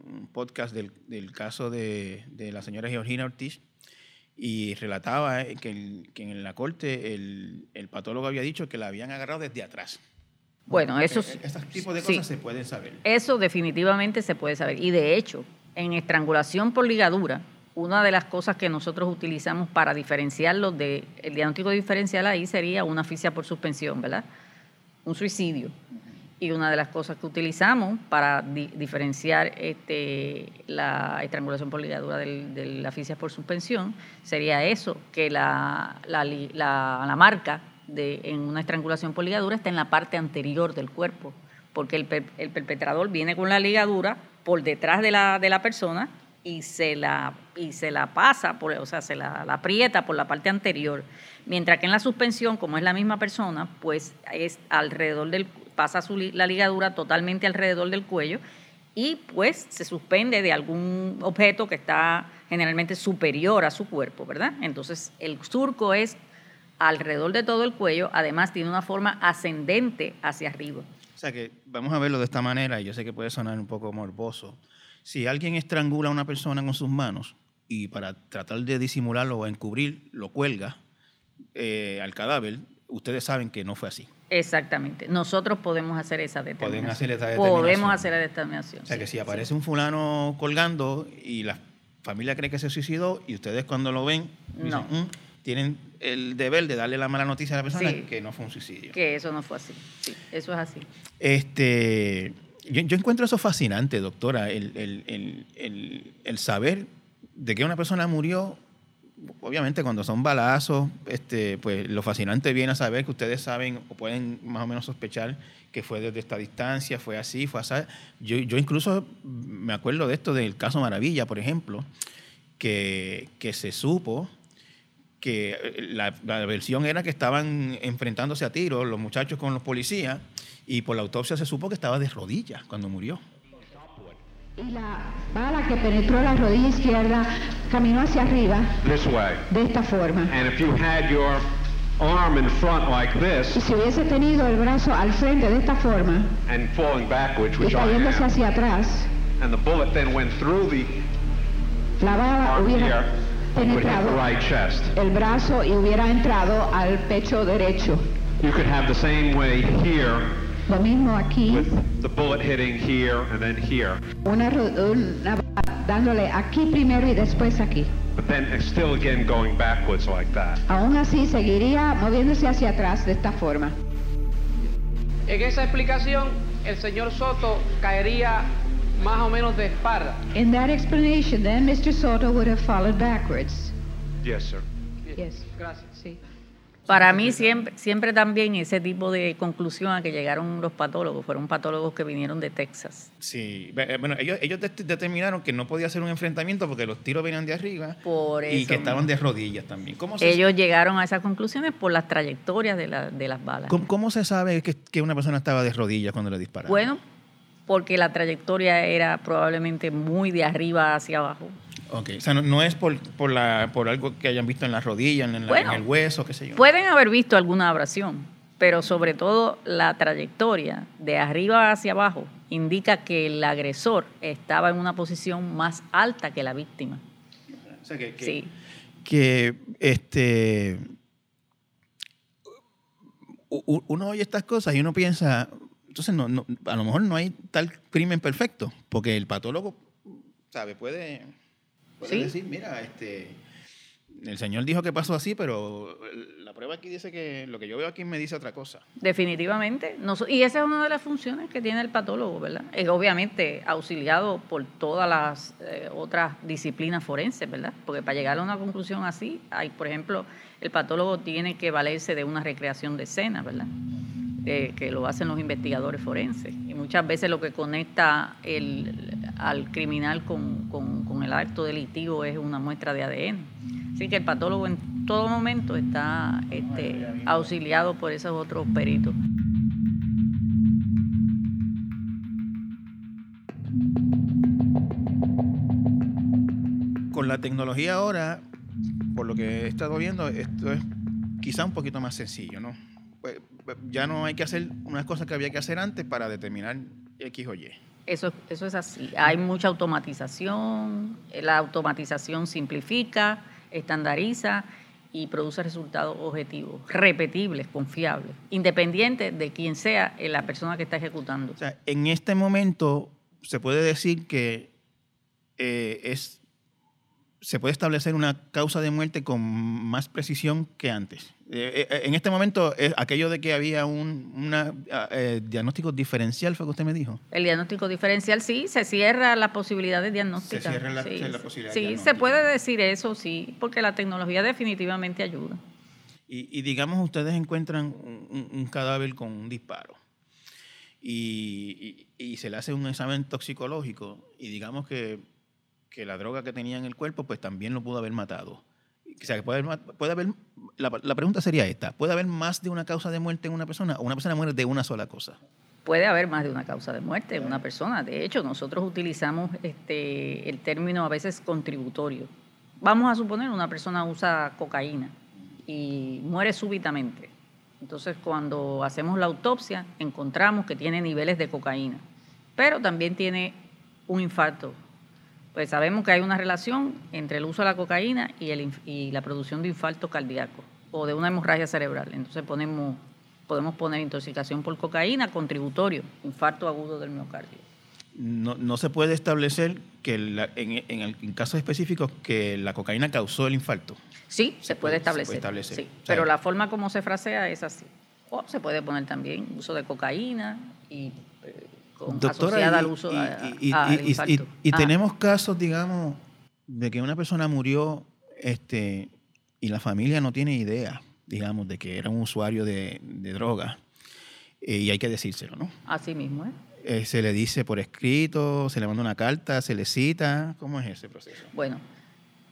Speaker 1: un podcast del, del caso de, de, la señora Georgina Ortiz y relataba eh, que, que en la corte el, el, patólogo había dicho que la habían agarrado desde atrás.
Speaker 2: Bueno, eso...
Speaker 1: E, estos tipos de cosas se pueden saber.
Speaker 2: Eso definitivamente se puede saber. Y de hecho, en estrangulación por ligadura, una de las cosas que nosotros utilizamos para diferenciarlo del diagnóstico diferencial ahí sería una asfixia por suspensión, ¿verdad? Un suicidio y una de las cosas que utilizamos para diferenciar este, la estrangulación por ligadura de la asfixia por suspensión sería eso, que la, la, marca en una estrangulación por ligadura está en la parte anterior del cuerpo, porque el, perpetrador viene con la ligadura por detrás de la, de la persona y se la, y se la pasa, por, o sea, se la, la, aprieta por la parte anterior. Mientras que en la suspensión, como es la misma persona, pues es alrededor del, pasa la ligadura totalmente alrededor del cuello y pues se suspende de algún objeto que está generalmente superior a su cuerpo, ¿verdad? Entonces el surco es alrededor de todo el cuello, además tiene una forma ascendente hacia arriba.
Speaker 1: O sea que vamos a verlo de esta manera, y yo sé que puede sonar un poco morboso. Si alguien estrangula a una persona con sus manos y para tratar de disimularlo o encubrir, lo cuelga eh, al cadáver, ustedes saben que no fue así.
Speaker 2: Exactamente. Nosotros podemos hacer esa determinación.
Speaker 1: hacer esa determinación.
Speaker 2: Podemos hacer la determinación.
Speaker 1: O sea, que si aparece un fulano colgando y la familia cree que se suicidó y ustedes cuando lo ven, mm", tienen el deber de darle la mala noticia a la persona que no fue un suicidio.
Speaker 2: Que eso no fue así. Sí, eso es así.
Speaker 1: Este, yo, encuentro eso fascinante, doctora, el, el, el saber de que una persona murió obviamente cuando son balazos, este, pues lo fascinante viene a saber que ustedes saben o pueden más o menos sospechar que fue desde esta distancia, fue así, fue así. Yo, yo incluso me acuerdo de esto del caso Maravilla, por ejemplo, que, que se supo que la, la, versión era que estaban enfrentándose a tiros los muchachos con los policías y por la autopsia se supo que estaba de rodillas cuando murió.
Speaker 9: Y la bala que penetró la rodilla izquierda caminó hacia arriba. De esta forma. y si hubiese tenido el brazo al frente de esta forma y cayéndose hacia atrás, la bala hubiera penetrado el brazo y hubiera entrado al pecho derecho.
Speaker 10: You could have the same way here
Speaker 9: lo mismo aquí.
Speaker 10: With the bullet hitting here and then here.
Speaker 9: Una, una dándole aquí primero y después aquí.
Speaker 10: But then still again going backwards like that.
Speaker 9: Aún así seguiría moviéndose hacia atrás de esta forma.
Speaker 11: En esa explicación, el señor Soto caería más o menos de espalda.
Speaker 9: In that explanation, then Mr. Soto would have fallen backwards.
Speaker 10: Yes, sir.
Speaker 9: Yes. Gracias. Sí.
Speaker 2: Para mí siempre, siempre también ese tipo de conclusión a que llegaron los patólogos, fueron patólogos que vinieron de Texas.
Speaker 1: Sí, eh, bueno, ellos, ellos determinaron que no podía ser un enfrentamiento porque los tiros venían de arriba y que estaban de rodillas también.
Speaker 2: ¿Cómo ellos llegaron a esas conclusiones por las trayectorias de, la, de las balas.
Speaker 1: ¿Cómo, se sabe que, que, una persona estaba de rodillas cuando le dispararon?
Speaker 2: Bueno, porque la trayectoria era probablemente muy de arriba hacia abajo.
Speaker 1: Ok, o sea, no, es por, por, la, por algo que hayan visto en la rodilla, en, el hueso, qué sé yo.
Speaker 2: Pueden haber visto alguna abrasión, pero sobre todo la trayectoria de arriba hacia abajo indica que el agresor estaba en una posición más alta que la víctima.
Speaker 1: O sea, que, que, sí. que este, uno oye estas cosas y uno piensa, entonces no, no, a lo mejor no hay tal crimen perfecto, porque el patólogo, ¿sabe? Puede decir, mira, este, el señor dijo que pasó así, pero la prueba aquí dice que lo que yo veo aquí me dice otra cosa.
Speaker 2: Definitivamente. y esa es una de las funciones que tiene el patólogo, ¿verdad? Es obviamente auxiliado por todas las eh, otras disciplinas forenses, ¿verdad? Porque para llegar a una conclusión así, hay, por ejemplo, el patólogo tiene que valerse de una recreación de escena, ¿verdad? Que lo hacen los investigadores forenses. Y muchas veces lo que conecta el, al criminal con, con, el acto delictivo es una muestra de ADN. Así que el patólogo en todo momento está este, auxiliado por esos otros peritos.
Speaker 1: Con la tecnología ahora, por lo que he estado viendo, esto es quizá un poquito más sencillo, ¿no? Ya no hay que hacer unas cosas que había que hacer antes para determinar X o Y.
Speaker 2: Eso, eso es así. Hay mucha automatización, la automatización simplifica, estandariza y produce resultados objetivos, repetibles, confiables, independientes de quién sea la persona que está ejecutando.
Speaker 1: O sea, en este momento se puede decir que eh, es se puede establecer una causa de muerte con más precisión que antes. Eh, eh, en este momento, es aquello de que había un ah, eh, diagnóstico diferencial, ¿fue que usted me dijo?
Speaker 2: El diagnóstico diferencial, sí, se cierra la posibilidad de diagnóstica.
Speaker 1: Se cierra la, posibilidad
Speaker 2: Sí, se puede decir eso, sí, porque la tecnología definitivamente ayuda.
Speaker 1: Y, digamos, ustedes encuentran un, cadáver con un disparo y, y se le hace un examen toxicológico y digamos que que la droga que tenía en el cuerpo, pues también lo pudo haber matado. O sea, puede, puede haber, la, pregunta sería esta, ¿puede haber más de una causa de muerte en una persona o una persona muere de una sola cosa?
Speaker 2: Puede haber más de una causa de muerte en una persona. De hecho, nosotros utilizamos este, el término a veces contributorio. Vamos a suponer una persona usa cocaína y muere súbitamente. Entonces, cuando hacemos la autopsia, encontramos que tiene niveles de cocaína, pero también tiene un infarto pues sabemos que hay una relación entre el uso de la cocaína y, el, y la producción de infarto cardíaco o de una hemorragia cerebral. Entonces ponemos, podemos poner intoxicación por cocaína contributorio, infarto agudo del miocardio.
Speaker 1: No, no se puede establecer que en, en, casos específicos que la cocaína causó el infarto.
Speaker 2: Sí, se, puede, establecer. Sí, pero la forma como se frasea es así. O se puede poner también uso de cocaína y Doctora, al uso
Speaker 1: y, y, tenemos casos, digamos, de que una persona murió este, y la familia no tiene idea, digamos, de que era un usuario de, droga. Eh, y hay que decírselo, ¿no?
Speaker 2: Así mismo, ¿eh?
Speaker 1: ¿eh? Se le dice por escrito, se le manda una carta, se le cita. ¿Cómo es ese proceso?
Speaker 2: Bueno,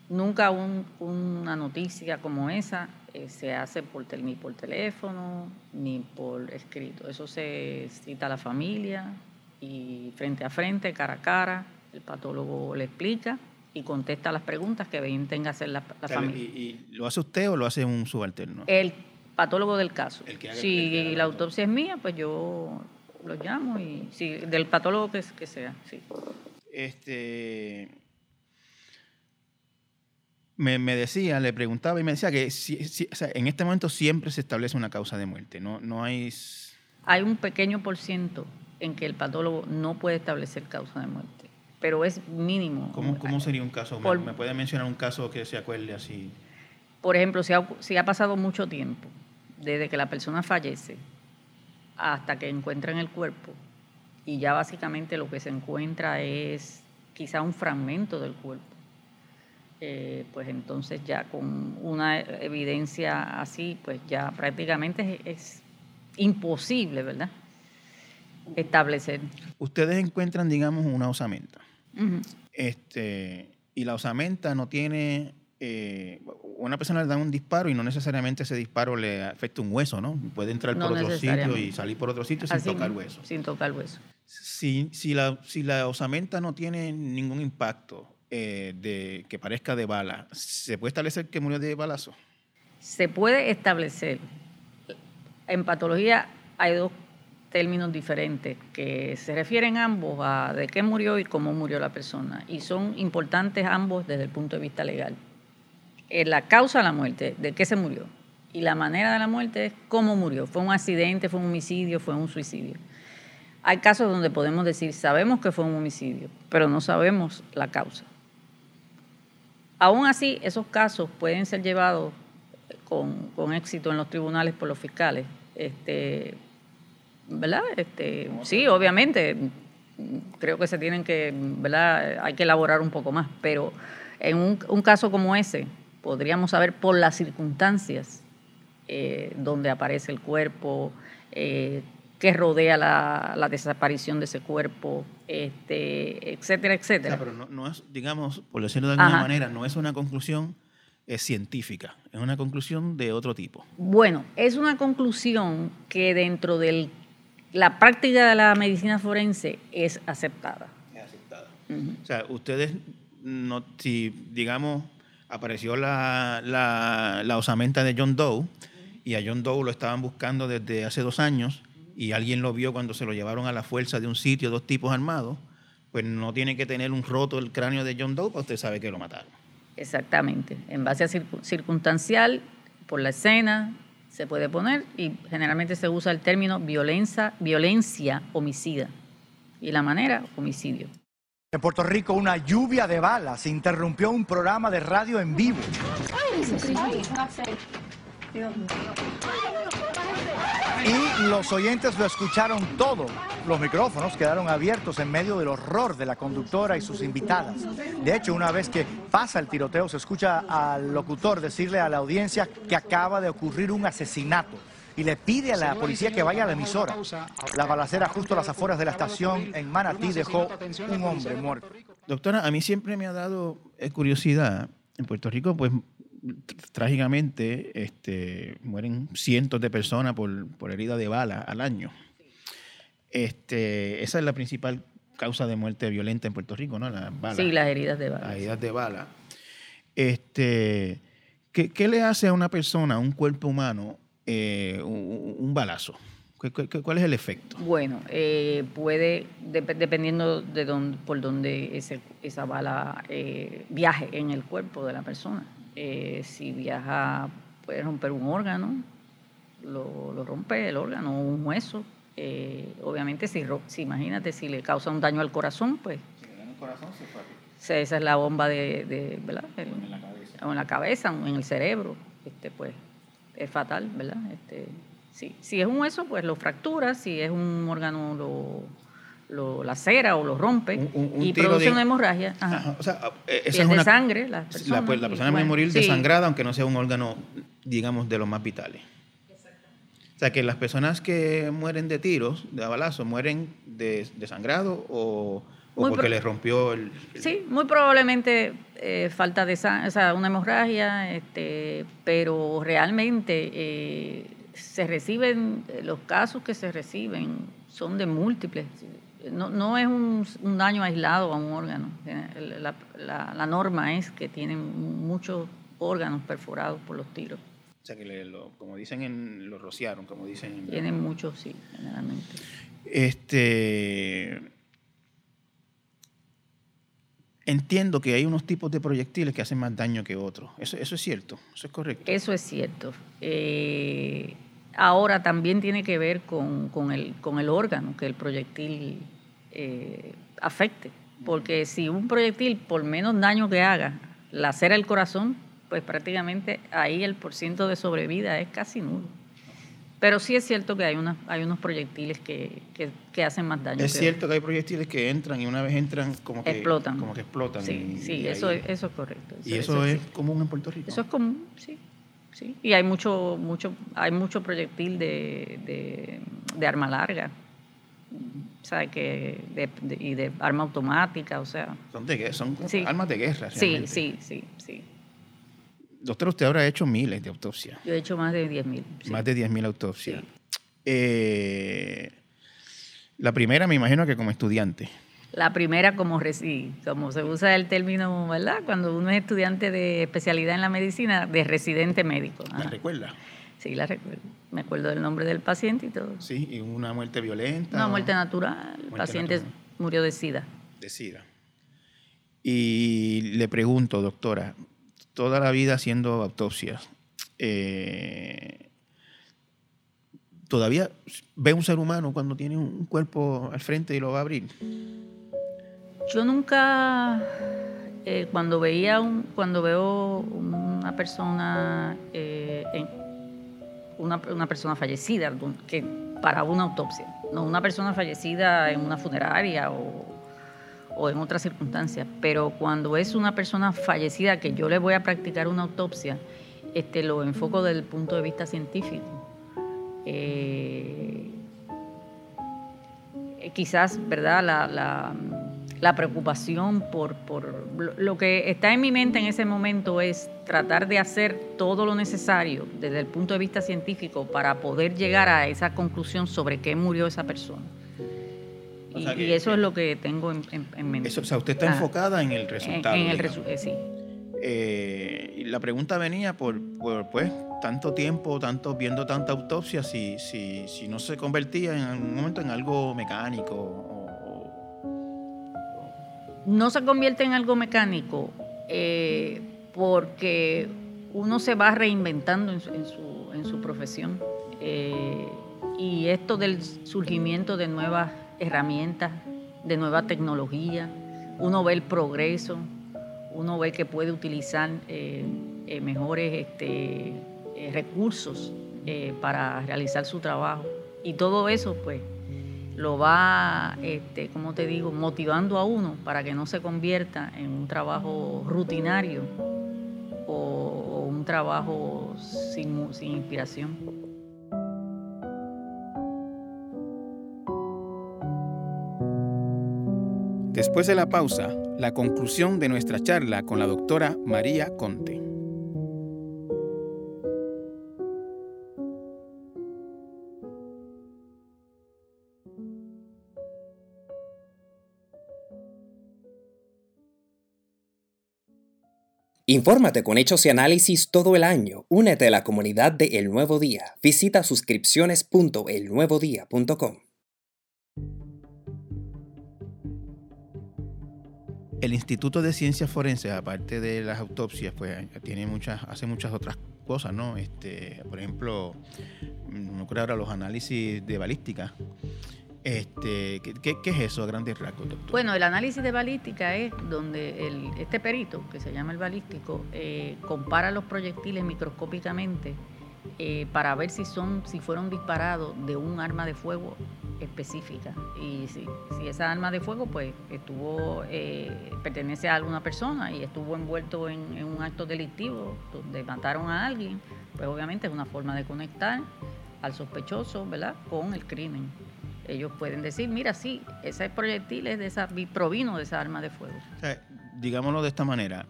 Speaker 2: nunca una noticia como esa eh, se hace por ni por teléfono ni por escrito. Eso se cita a la familia, y frente a frente, cara a cara, el patólogo le explica y contesta las preguntas que bien tenga hacer la, familia.
Speaker 1: ¿Y, lo hace usted o lo hace un subalterno?
Speaker 2: El patólogo del caso. si la autopsia es mía, pues yo lo llamo y si del patólogo que, que sea, sí.
Speaker 1: Este me, decía, le preguntaba y me decía que en este momento siempre se establece una causa de muerte, no, no hay...
Speaker 2: Hay un pequeño por ciento en que el patólogo no puede establecer causa de muerte, pero es mínimo.
Speaker 1: ¿Cómo, cómo sería un caso? ¿Me puede mencionar un caso que se acuerde así?
Speaker 2: Por ejemplo, si ha, si ha pasado mucho tiempo desde que la persona fallece hasta que encuentran el cuerpo y ya básicamente lo que se encuentra es quizá un fragmento del cuerpo. Eh, pues entonces ya con una evidencia así, pues ya prácticamente es imposible, ¿verdad? Establecer.
Speaker 1: Ustedes encuentran, digamos, una osamenta. este, y la osamenta no tiene... Eh, una persona le da un disparo y no necesariamente ese disparo le afecta un hueso, ¿no? Puede entrar por otro sitio y salir por otro sitio sin tocar hueso.
Speaker 2: Sin tocar hueso.
Speaker 1: Si, si, la, si la osamenta no tiene ningún impacto eh, de, que parezca de bala, ¿se puede establecer que murió de balazo?
Speaker 2: Se puede establecer. En patología hay dos términos diferentes que se refieren ambos a de qué murió y cómo murió la persona. Y son importantes ambos desde el punto de vista legal. Eh, la causa de la muerte, de qué se murió. Y la manera de la muerte es cómo murió. ¿Fue un accidente, fue un homicidio, fue un suicidio? Hay casos donde podemos decir, sabemos que fue un homicidio, pero no sabemos la causa. Aún así, esos casos pueden ser llevados con, con éxito en los tribunales por los fiscales. Este, ¿Verdad? Este, sí, obviamente, creo que se tienen que, ¿verdad? Hay que elaborar un poco más, pero en un, un caso como ese, podríamos saber por las circunstancias eh, donde aparece el cuerpo, eh, qué rodea la, la, desaparición de ese cuerpo, este, etcétera, etcétera.
Speaker 1: pero no, es, digamos, por decirlo de alguna manera, no es una conclusión es científica, es una conclusión de otro tipo.
Speaker 2: Bueno, es una conclusión que dentro de la práctica de la medicina forense es aceptada.
Speaker 1: Es aceptada. O sea, ustedes, no, si digamos, apareció la, la, la osamenta de John Doe y a John Doe lo estaban buscando desde hace dos años y alguien lo vio cuando se lo llevaron a la fuerza de un sitio, dos tipos armados, pues no tiene que tener un roto el cráneo de John Doe para usted sabe que lo mataron.
Speaker 2: Exactamente. En base a circunstancial, por la escena, se puede poner y generalmente se usa el término violencia, violencia homicida y la manera homicidio.
Speaker 12: En Puerto Rico una lluvia de balas interrumpió un programa de radio en vivo. Y los oyentes lo escucharon todo. Los micrófonos quedaron abiertos en medio del horror de la conductora y sus invitadas. De hecho, una vez que pasa el tiroteo, se escucha al locutor decirle a la audiencia que acaba de ocurrir un asesinato y le pide a la policía que vaya a la emisora. La balacera justo a las afueras de la estación en Manatí dejó un hombre muerto.
Speaker 1: Doctora, a mí siempre me ha dado curiosidad. En Puerto Rico, pues trágicamente este, mueren cientos de personas por, por herida de bala al año. Este, esa es la principal causa de muerte violenta en Puerto Rico, ¿no?
Speaker 2: Las balas. Sí, las heridas de bala.
Speaker 1: Las heridas de bala. Este, ¿qué, ¿qué, le hace a una persona, a un cuerpo humano, eh, un, balazo? ¿Cuál es el efecto?
Speaker 2: Bueno, eh, puede, dependiendo de dónde, por dónde ese, esa bala eh, viaje en el cuerpo de la persona. Eh, si viaja, puede romper un órgano, lo, rompe el órgano, un hueso. Eh, obviamente, si, si, imagínate, si le causa un daño al corazón, pues. Si corazón, se esa es la bomba de, ¿verdad? en la cabeza. O en la cabeza, en el cerebro, este, pues es fatal, ¿verdad? Este, sí. Si es un hueso, pues lo fractura, si es un órgano, lo lo lacera o lo rompe y produce una hemorragia. o sea, eh, esa es una, sangre. La
Speaker 1: persona, la, persona puede morir desangrada, aunque no sea un órgano, digamos, de los más vitales. O sea, que las personas que mueren de tiros, de balazo, mueren de, desangrado o, o porque les rompió el,
Speaker 2: Sí, muy probablemente eh, falta de sangre, o sea, una hemorragia, este, pero realmente eh, se reciben, los casos que se reciben son de múltiples no, no es un, daño aislado a un órgano. Eh, la, norma es que tienen muchos órganos perforados por los tiros.
Speaker 1: O sea, que como dicen, en, lo rociaron, como dicen. En
Speaker 2: tienen muchos, sí, generalmente.
Speaker 1: Este. Entiendo que hay unos tipos de proyectiles que hacen más daño que otros. Eso, eso es cierto, eso es correcto.
Speaker 2: Eso es cierto. Eh, ahora también tiene que ver con, el, con el órgano que el proyectil eh, afecte. Porque si un proyectil, por menos daño que haga, lacera el corazón, pues prácticamente ahí el porciento de sobrevida es casi nulo. Pero sí es cierto que hay, una, hay unos proyectiles que, hacen más daño.
Speaker 1: Es cierto que hay proyectiles que entran y una vez entran como que explotan. Como que explotan
Speaker 2: sí, sí, eso, es, eso es correcto.
Speaker 1: ¿Y eso, es común en Puerto Rico?
Speaker 2: Eso es común, sí. Sí, y hay mucho, mucho, hay mucho proyectil de, de, arma larga, o que y de arma automática, o sea.
Speaker 1: Son, son armas de guerra.
Speaker 2: Sí, sí, sí, sí.
Speaker 1: Doctor, usted habrá hecho miles de autopsias.
Speaker 2: Yo he hecho más de 10.000.
Speaker 1: Más de 10.000 autopsias. Eh, la primera me imagino que como estudiante.
Speaker 2: La primera como como se usa el término, ¿verdad? Cuando uno es estudiante de especialidad en la medicina, de residente médico.
Speaker 1: ¿La recuerda?
Speaker 2: Sí, la recuerdo. Me acuerdo del nombre del paciente y todo.
Speaker 1: Sí, y una muerte violenta.
Speaker 2: Una muerte natural. el paciente murió de SIDA.
Speaker 1: De SIDA. Y le pregunto, doctora, toda la vida haciendo autopsias, eh, ¿todavía ve un ser humano cuando tiene un cuerpo al frente y lo va a abrir?
Speaker 2: Yo nunca eh, cuando veía un, cuando veo una persona eh, una, persona fallecida que para una autopsia, no una persona fallecida en una funeraria o, en otras circunstancias, pero cuando es una persona fallecida que yo le voy a practicar una autopsia, este, lo enfoco desde el punto de vista científico. Eh, quizás, ¿verdad? Preocupación por, por, lo que está en mi mente en ese momento es tratar de hacer todo lo necesario desde el punto de vista científico para poder llegar a esa conclusión sobre qué murió esa persona. y, eso es lo que tengo en, mente.
Speaker 1: Eso, o sea, usted está ah. enfocada en el resultado.
Speaker 2: En, el resultado, eh, sí.
Speaker 1: Eh, la pregunta venía por, pues, tanto tiempo, tanto viendo tanta autopsia, si, si, si no se convertía en algún momento en algo mecánico.
Speaker 2: No se convierte en algo mecánico eh, porque uno se va reinventando en su, profesión. Eh, y esto del surgimiento de nuevas herramientas, de nueva tecnología, uno ve el progreso, uno ve que puede utilizar eh, mejores este, recursos para realizar su trabajo. Y todo eso, pues, lo va, este, como te digo, motivando a uno para que no se convierta en un trabajo rutinario o, un trabajo sin, sin inspiración.
Speaker 1: Después de la pausa, la conclusión de nuestra charla con la doctora María Conte.
Speaker 8: Infórmate con hechos y análisis todo el año. Únete a la comunidad de El Nuevo Día. Visita suscripciones.elnuevodía.com.
Speaker 1: El Instituto de Ciencias Forenses, aparte de las autopsias, pues tiene muchas, hace muchas otras cosas, ¿no? Este, por ejemplo, no creo ahora los análisis de balística. Este, ¿qué, es eso a grandes rasgos, doctor?
Speaker 2: Bueno, el análisis de balística es donde este perito, que se llama el balístico, eh, compara los proyectiles microscópicamente eh, para ver si son, si fueron disparados de un arma de fuego específica. Y si, si esa arma de fuego pues estuvo, eh, pertenece a alguna persona y estuvo envuelto en, un acto delictivo donde mataron a alguien, pues obviamente es una forma de conectar al sospechoso, ¿verdad?, con el crimen. Ellos pueden decir, mira, sí, ese proyectil es de esa, provino de esa arma de fuego.
Speaker 1: digámoslo de esta manera,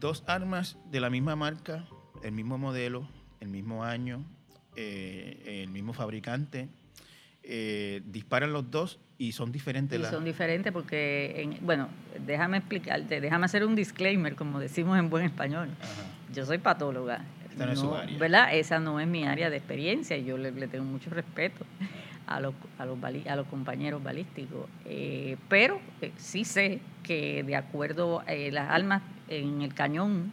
Speaker 1: dos armas de la misma marca, el mismo modelo, el mismo año, eh, el mismo fabricante, eh, disparan los dos y son diferentes.
Speaker 2: Y son diferentes porque, bueno, déjame explicarte, déjame hacer un disclaimer, como decimos en buen español. Yo soy patóloga.
Speaker 1: Esta no, es su área.
Speaker 2: ¿verdad? Esa no es mi área de experiencia y yo le, tengo mucho respeto a los, a los, a los compañeros balísticos. Eh, pero eh, sí sé que de acuerdo a las armas en el cañón,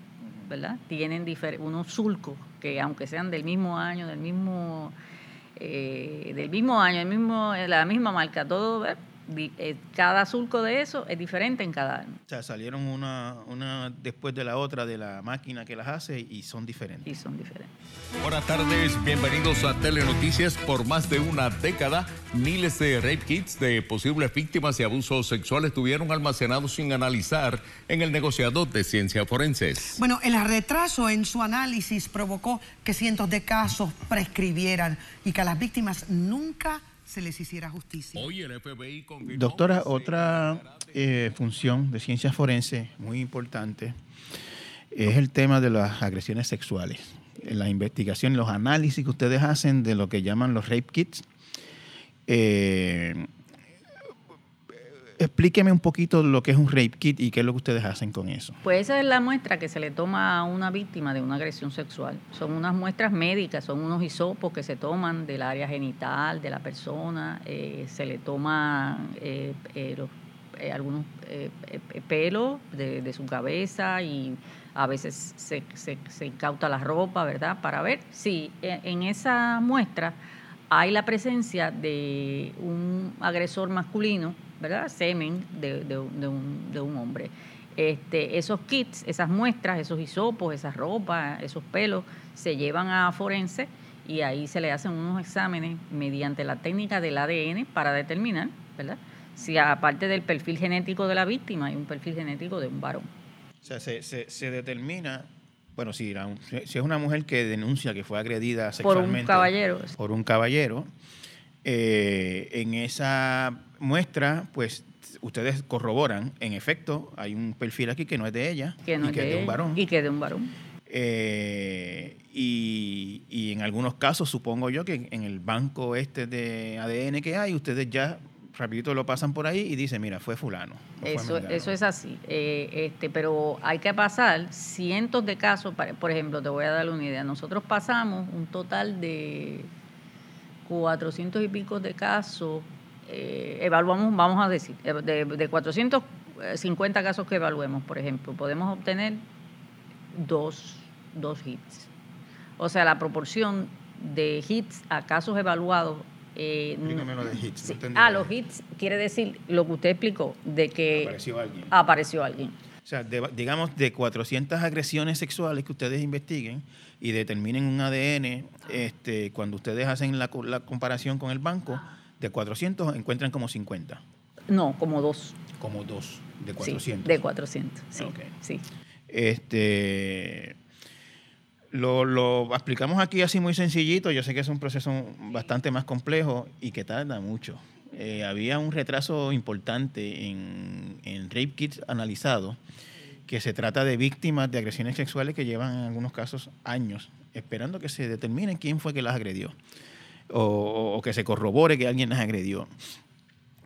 Speaker 2: ¿verdad? Tienen unos sulcos que aunque sean del mismo año, del mismo eh, del mismo año, el mismo, la misma marca, todo, eh, cada surco de eso es diferente en cada año.
Speaker 1: O sea, salieron una, una después de la otra de la máquina que las hace y son diferentes.
Speaker 2: Y son diferentes.
Speaker 13: Buenas tardes, bienvenidos a Telenoticias. Por más de una década, miles de rape kits de posibles víctimas de abusos sexuales estuvieron almacenados sin analizar en el negociado de ciencias forenses.
Speaker 14: Bueno, el retraso en su análisis provocó que cientos de casos prescribieran y que a las víctimas nunca se les hiciera justicia.
Speaker 1: Doctora, otra eh, función de ciencias forenses muy importante es el tema de las agresiones sexuales. En la investigación, los análisis que ustedes hacen de lo que llaman los rape kits. Eh, explíqueme un poquito lo que es un rape kit y qué es lo que ustedes hacen con eso.
Speaker 2: Pues esa es la muestra que se le toma a una víctima de una agresión sexual. Son unas muestras médicas, son unos hisopos que se toman del área genital de la persona, eh, se le toman eh, eh, algunos pelos de, su cabeza y a veces se, se, incauta la ropa, ¿verdad? Para ver si en esa muestra hay la presencia de un agresor masculino ¿verdad? semen de, un, de, un, hombre. Este, esos kits, esas muestras, esos hisopos, esas ropas, esos pelos, se llevan a forense y ahí se le hacen unos exámenes mediante la técnica del ADN para determinar, ¿verdad? Si aparte del perfil genético de la víctima hay un perfil genético de un varón.
Speaker 1: O sea, se, se, determina, bueno, si, si es una mujer que denuncia que fue agredida sexualmente.
Speaker 2: Por un caballero.
Speaker 1: Por un caballero, eh, en esa muestra, pues ustedes corroboran, en efecto, hay un perfil aquí que no es de ella
Speaker 2: que no
Speaker 1: y que
Speaker 2: es
Speaker 1: de, un varón.
Speaker 2: Y que es de un varón.
Speaker 1: Eh, y, en algunos casos, supongo yo que en el banco este de ADN que hay, ustedes ya rapidito lo pasan por ahí y dicen, mira, fue fulano.
Speaker 2: Eso, eso es así. Eh, este, pero hay que pasar cientos de casos. Por ejemplo, te voy a dar una idea. Nosotros pasamos un total de 400 y pico de casos eh, evaluamos, vamos a decir, eh, de, de 450 casos que evaluemos, por ejemplo, podemos obtener dos, dos hits. O sea, la proporción de hits a casos evaluados
Speaker 1: eh, lo de hits.
Speaker 2: ah, los hits quiere decir lo que usted explicó, de que
Speaker 1: apareció alguien.
Speaker 2: Apareció alguien.
Speaker 1: O sea, digamos, de 400 agresiones sexuales que ustedes investiguen y determinen un ADN, este, cuando ustedes hacen la, la comparación con el banco, de 400 encuentran como 50.
Speaker 2: No, como dos.
Speaker 1: Como dos, de 400.
Speaker 2: de 400, sí. sí.
Speaker 1: Este, lo, lo, explicamos aquí así muy sencillito. Yo sé que es un proceso bastante más complejo y que tarda mucho. Eh, había un retraso importante en, en Rape Kits analizado, que se trata de víctimas de agresiones sexuales que llevan en algunos casos años esperando que se determine quién fue que las agredió o, que se corrobore que alguien las agredió.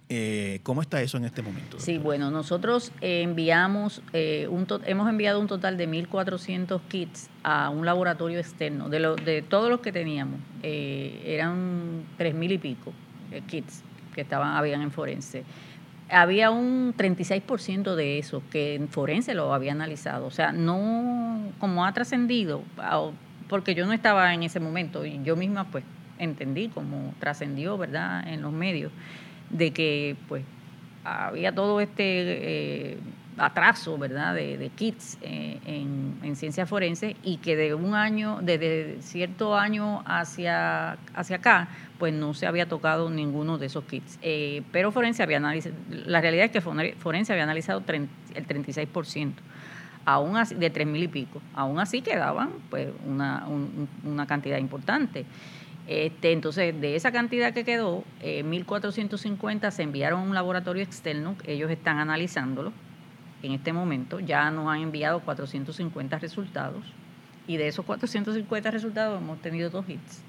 Speaker 1: Eh, ¿Cómo está eso en este momento?
Speaker 2: Sí, bueno, nosotros enviamos, eh, un hemos enviado un total de 1.400 kits a un laboratorio externo. De, lo, de todos los que teníamos, eh, eran 3.000 y pico kits que estaban, habían en forense. Había un 36% de esos que en forense lo había analizado. O sea, no como ha trascendido, porque yo no estaba en ese momento y yo misma pues entendí, como trascendió, ¿verdad?, en los medios, de que pues había todo este eh, atraso, ¿verdad?, de, kits eh, en, en ciencia forense y que de un año, desde cierto año hacia, hacia acá, pues no se había tocado ninguno de esos kits. Eh, pero Forense había analizado, la realidad es que Forense había analizado el 36% aún así, de tres mil y pico. Aún así quedaban pues una, una cantidad importante. Este, entonces, de esa cantidad que quedó, 1.450 eh, se enviaron a un laboratorio externo, ellos están analizándolo en este momento, ya nos han enviado 450 resultados y de esos 450 resultados hemos tenido dos hits.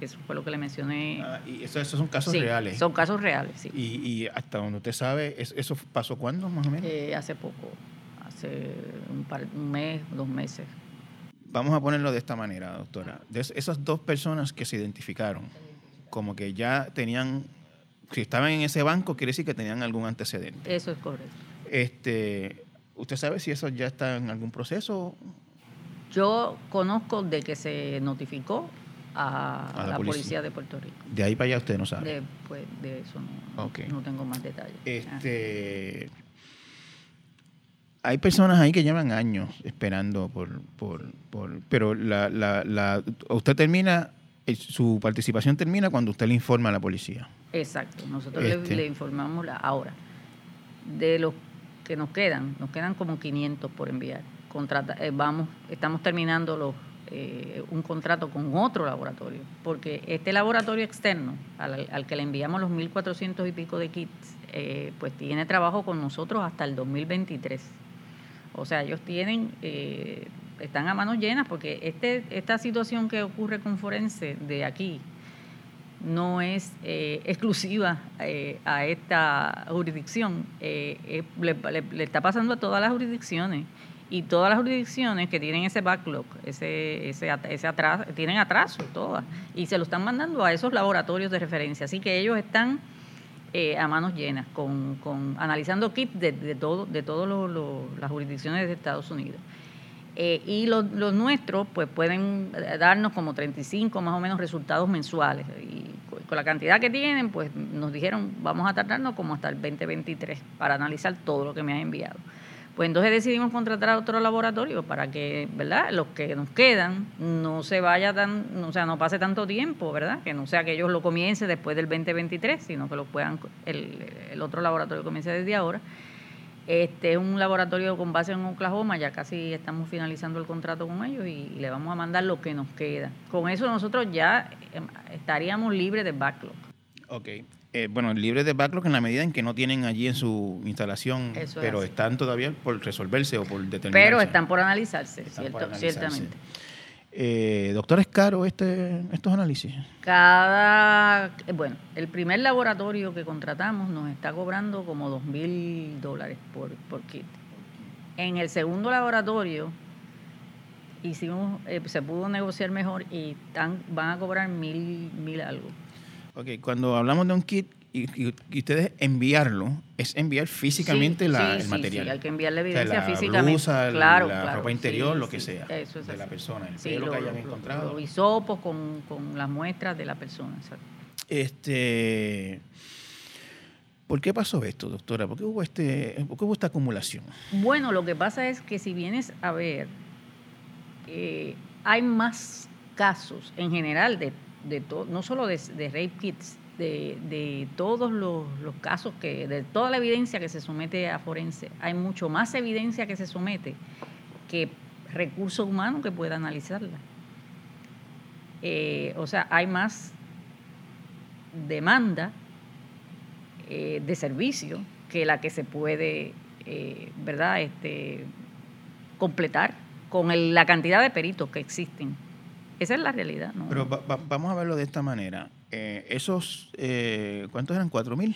Speaker 2: Eso fue lo que le mencioné.
Speaker 1: Ah, y esos son casos reales.
Speaker 2: Son casos reales, sí.
Speaker 1: Y, hasta donde usted sabe, ¿eso pasó cuándo más o menos?
Speaker 2: Eh, hace poco, hace un, par, un mes, dos meses
Speaker 1: vamos a ponerlo de esta manera, doctora. De esas dos personas que se identificaron, como que ya tenían, si estaban en ese banco, quiere decir que tenían algún antecedente.
Speaker 2: Eso es correcto.
Speaker 1: Este, ¿Usted sabe si eso ya está en algún proceso?
Speaker 2: Yo conozco de que se notificó a, la, policía. de Puerto Rico.
Speaker 1: De ahí para allá usted no sabe.
Speaker 2: De, pues, de eso no, no tengo más detalles.
Speaker 1: Este, hay personas ahí que llevan años esperando por, por, por pero la, la, la, usted termina, eh, su participación termina cuando usted le informa a la policía.
Speaker 2: Exacto, nosotros le, este. informamos la, ahora. De los que nos quedan, nos quedan como 500 por enviar. Contrata, eh, vamos, estamos terminando los, eh, un contrato con otro laboratorio, porque este laboratorio externo, al, al que le enviamos los 1.400 y pico de kits, pues tiene trabajo con nosotros hasta el 2023 o sea, ellos tienen, eh, están a manos llenas porque este, esta situación que ocurre con Forense de aquí no es eh, exclusiva eh, a esta jurisdicción, le, está pasando a todas las jurisdicciones y todas las jurisdicciones que tienen ese backlog, ese, ese, ese atraso, tienen atraso todas y se lo están mandando a esos laboratorios de referencia. Así que ellos están eh, a manos llenas, con, con analizando kits de, de todo, de todas las jurisdicciones de Estados Unidos. Eh, y los, nuestros pues pueden darnos como 35 más o menos resultados mensuales. Y con la cantidad que tienen, pues nos dijeron, vamos a tardarnos como hasta el 2023 para analizar todo lo que me has enviado. Pues entonces decidimos contratar a otro laboratorio para que, ¿verdad? Los que nos quedan no se vaya tan, o sea, no pase tanto tiempo, ¿verdad? Que no sea que ellos lo comiencen después del 2023, sino que lo puedan, el, otro laboratorio comience desde ahora. Este es un laboratorio con base en Oklahoma, ya casi estamos finalizando el contrato con ellos y, le vamos a mandar lo que nos queda. Con eso nosotros ya em, estaríamos libres de backlog.
Speaker 1: Ok. Eh, bueno, libres de backlog en la medida en que no tienen allí en su instalación, pero están todavía por resolverse o por determinarse.
Speaker 2: Pero están por analizarse, cierto, ciertamente.
Speaker 1: Eh, doctor, ¿es caro este, estos análisis?
Speaker 2: Cada, bueno, el primer laboratorio que contratamos nos está cobrando como dos mil dólares por, por kit. En el segundo laboratorio hicimos, eh, se pudo negociar mejor y están, van a cobrar mil, mil algo.
Speaker 1: Ok, cuando hablamos de un kit, y, ustedes enviarlo es enviar físicamente la, el material.
Speaker 2: Sí, hay que enviar la evidencia físicamente. claro,
Speaker 1: la ropa interior, lo que sea, de la persona, el pelo que hayan encontrado.
Speaker 2: Los hisopos con, con, las muestras de la persona.
Speaker 1: Este, ¿Por qué pasó esto, doctora? ¿Por qué hubo, este, por qué hubo esta acumulación?
Speaker 2: Bueno, lo que pasa es que si vienes a ver, eh, hay más casos en general de, de no solo de, de rape kits, de, todos los, casos, que de toda la evidencia que se somete a forense, hay mucho más evidencia que se somete que recursos humanos que pueda analizarla. Eh, o sea, hay más demanda eh, de servicio que la que se puede, eh, ¿verdad?, este, completar con la cantidad de peritos que existen. Esa es la realidad. ¿no?
Speaker 1: Pero vamos a verlo de esta manera. Eh, esos, eh, ¿cuántos eran? ¿Cuatro mil?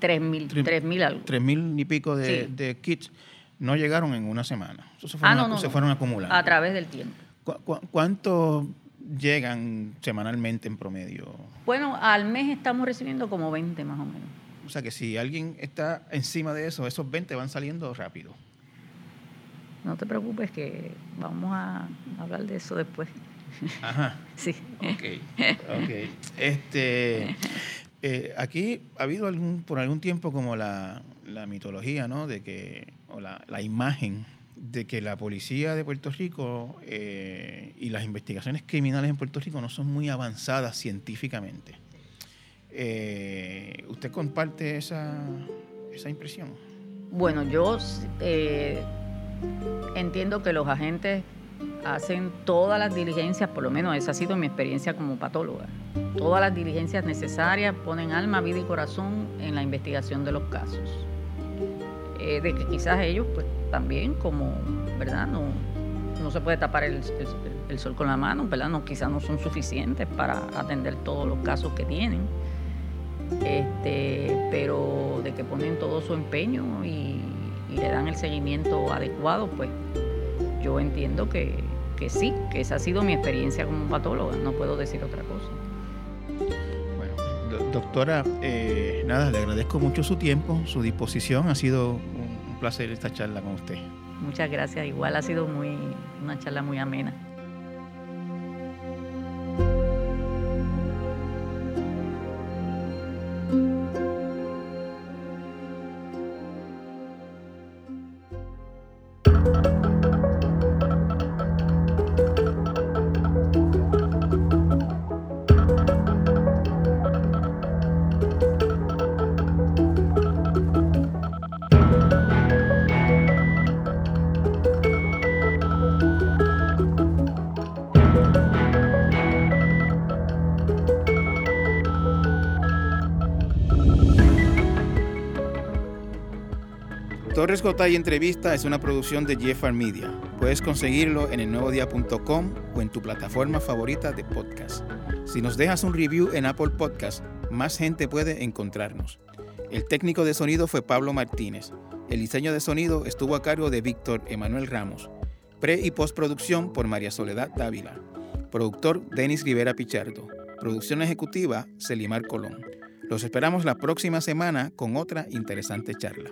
Speaker 2: Tres mil, tres mil algo.
Speaker 1: Tres mil y pico de, kits no llegaron en una semana. Se fueron, ah, se fueron acumulando.
Speaker 2: A través del tiempo.
Speaker 1: ¿Cuántos llegan semanalmente en promedio?
Speaker 2: Bueno, al mes estamos recibiendo como 20 más o menos.
Speaker 1: O sea que si alguien está encima de eso, esos 20 van saliendo rápido.
Speaker 2: No te preocupes que vamos a hablar de eso después.
Speaker 1: Ajá.
Speaker 2: Sí.
Speaker 1: Ok, ok. Este, eh, aquí ha habido algún, por algún tiempo como la, mitología, ¿no? De que, o la, imagen de que la policía de Puerto Rico eh, y las investigaciones criminales en Puerto Rico no son muy avanzadas científicamente. Eh, ¿Usted comparte esa, esa impresión?
Speaker 2: Bueno, yo entiendo que los agentes hacen todas las diligencias, por lo menos esa ha sido mi experiencia como patóloga, todas las diligencias necesarias, ponen alma, vida y corazón en la investigación de los casos. Eh, de que quizás ellos, pues también, como, ¿verdad? No, no se puede tapar el, sol con la mano, ¿verdad? No, quizás no son suficientes para atender todos los casos que tienen. Este, pero de que ponen todo su empeño y, y le dan el seguimiento adecuado, pues yo entiendo que, sí, que esa ha sido mi experiencia como patóloga, no puedo decir otra cosa.
Speaker 1: Bueno, doctora, eh, nada, le agradezco mucho su tiempo, su disposición, ha sido un placer esta charla con usted.
Speaker 2: Muchas gracias, igual ha sido muy, una charla muy amena.
Speaker 1: Torres Gotay Entrevista es una producción de Jeffar Media. Puedes conseguirlo en elnuevodia.com o en tu plataforma favorita de podcast. Si nos dejas un review en Apple Podcast, más gente puede encontrarnos. El técnico de sonido fue Pablo Martínez. El diseño de sonido estuvo a cargo de Víctor Emanuel Ramos. Pre y postproducción por María Soledad Dávila. Productor Denis Rivera Pichardo. Producción ejecutiva Celimar Colón. Los esperamos la próxima semana con otra interesante charla.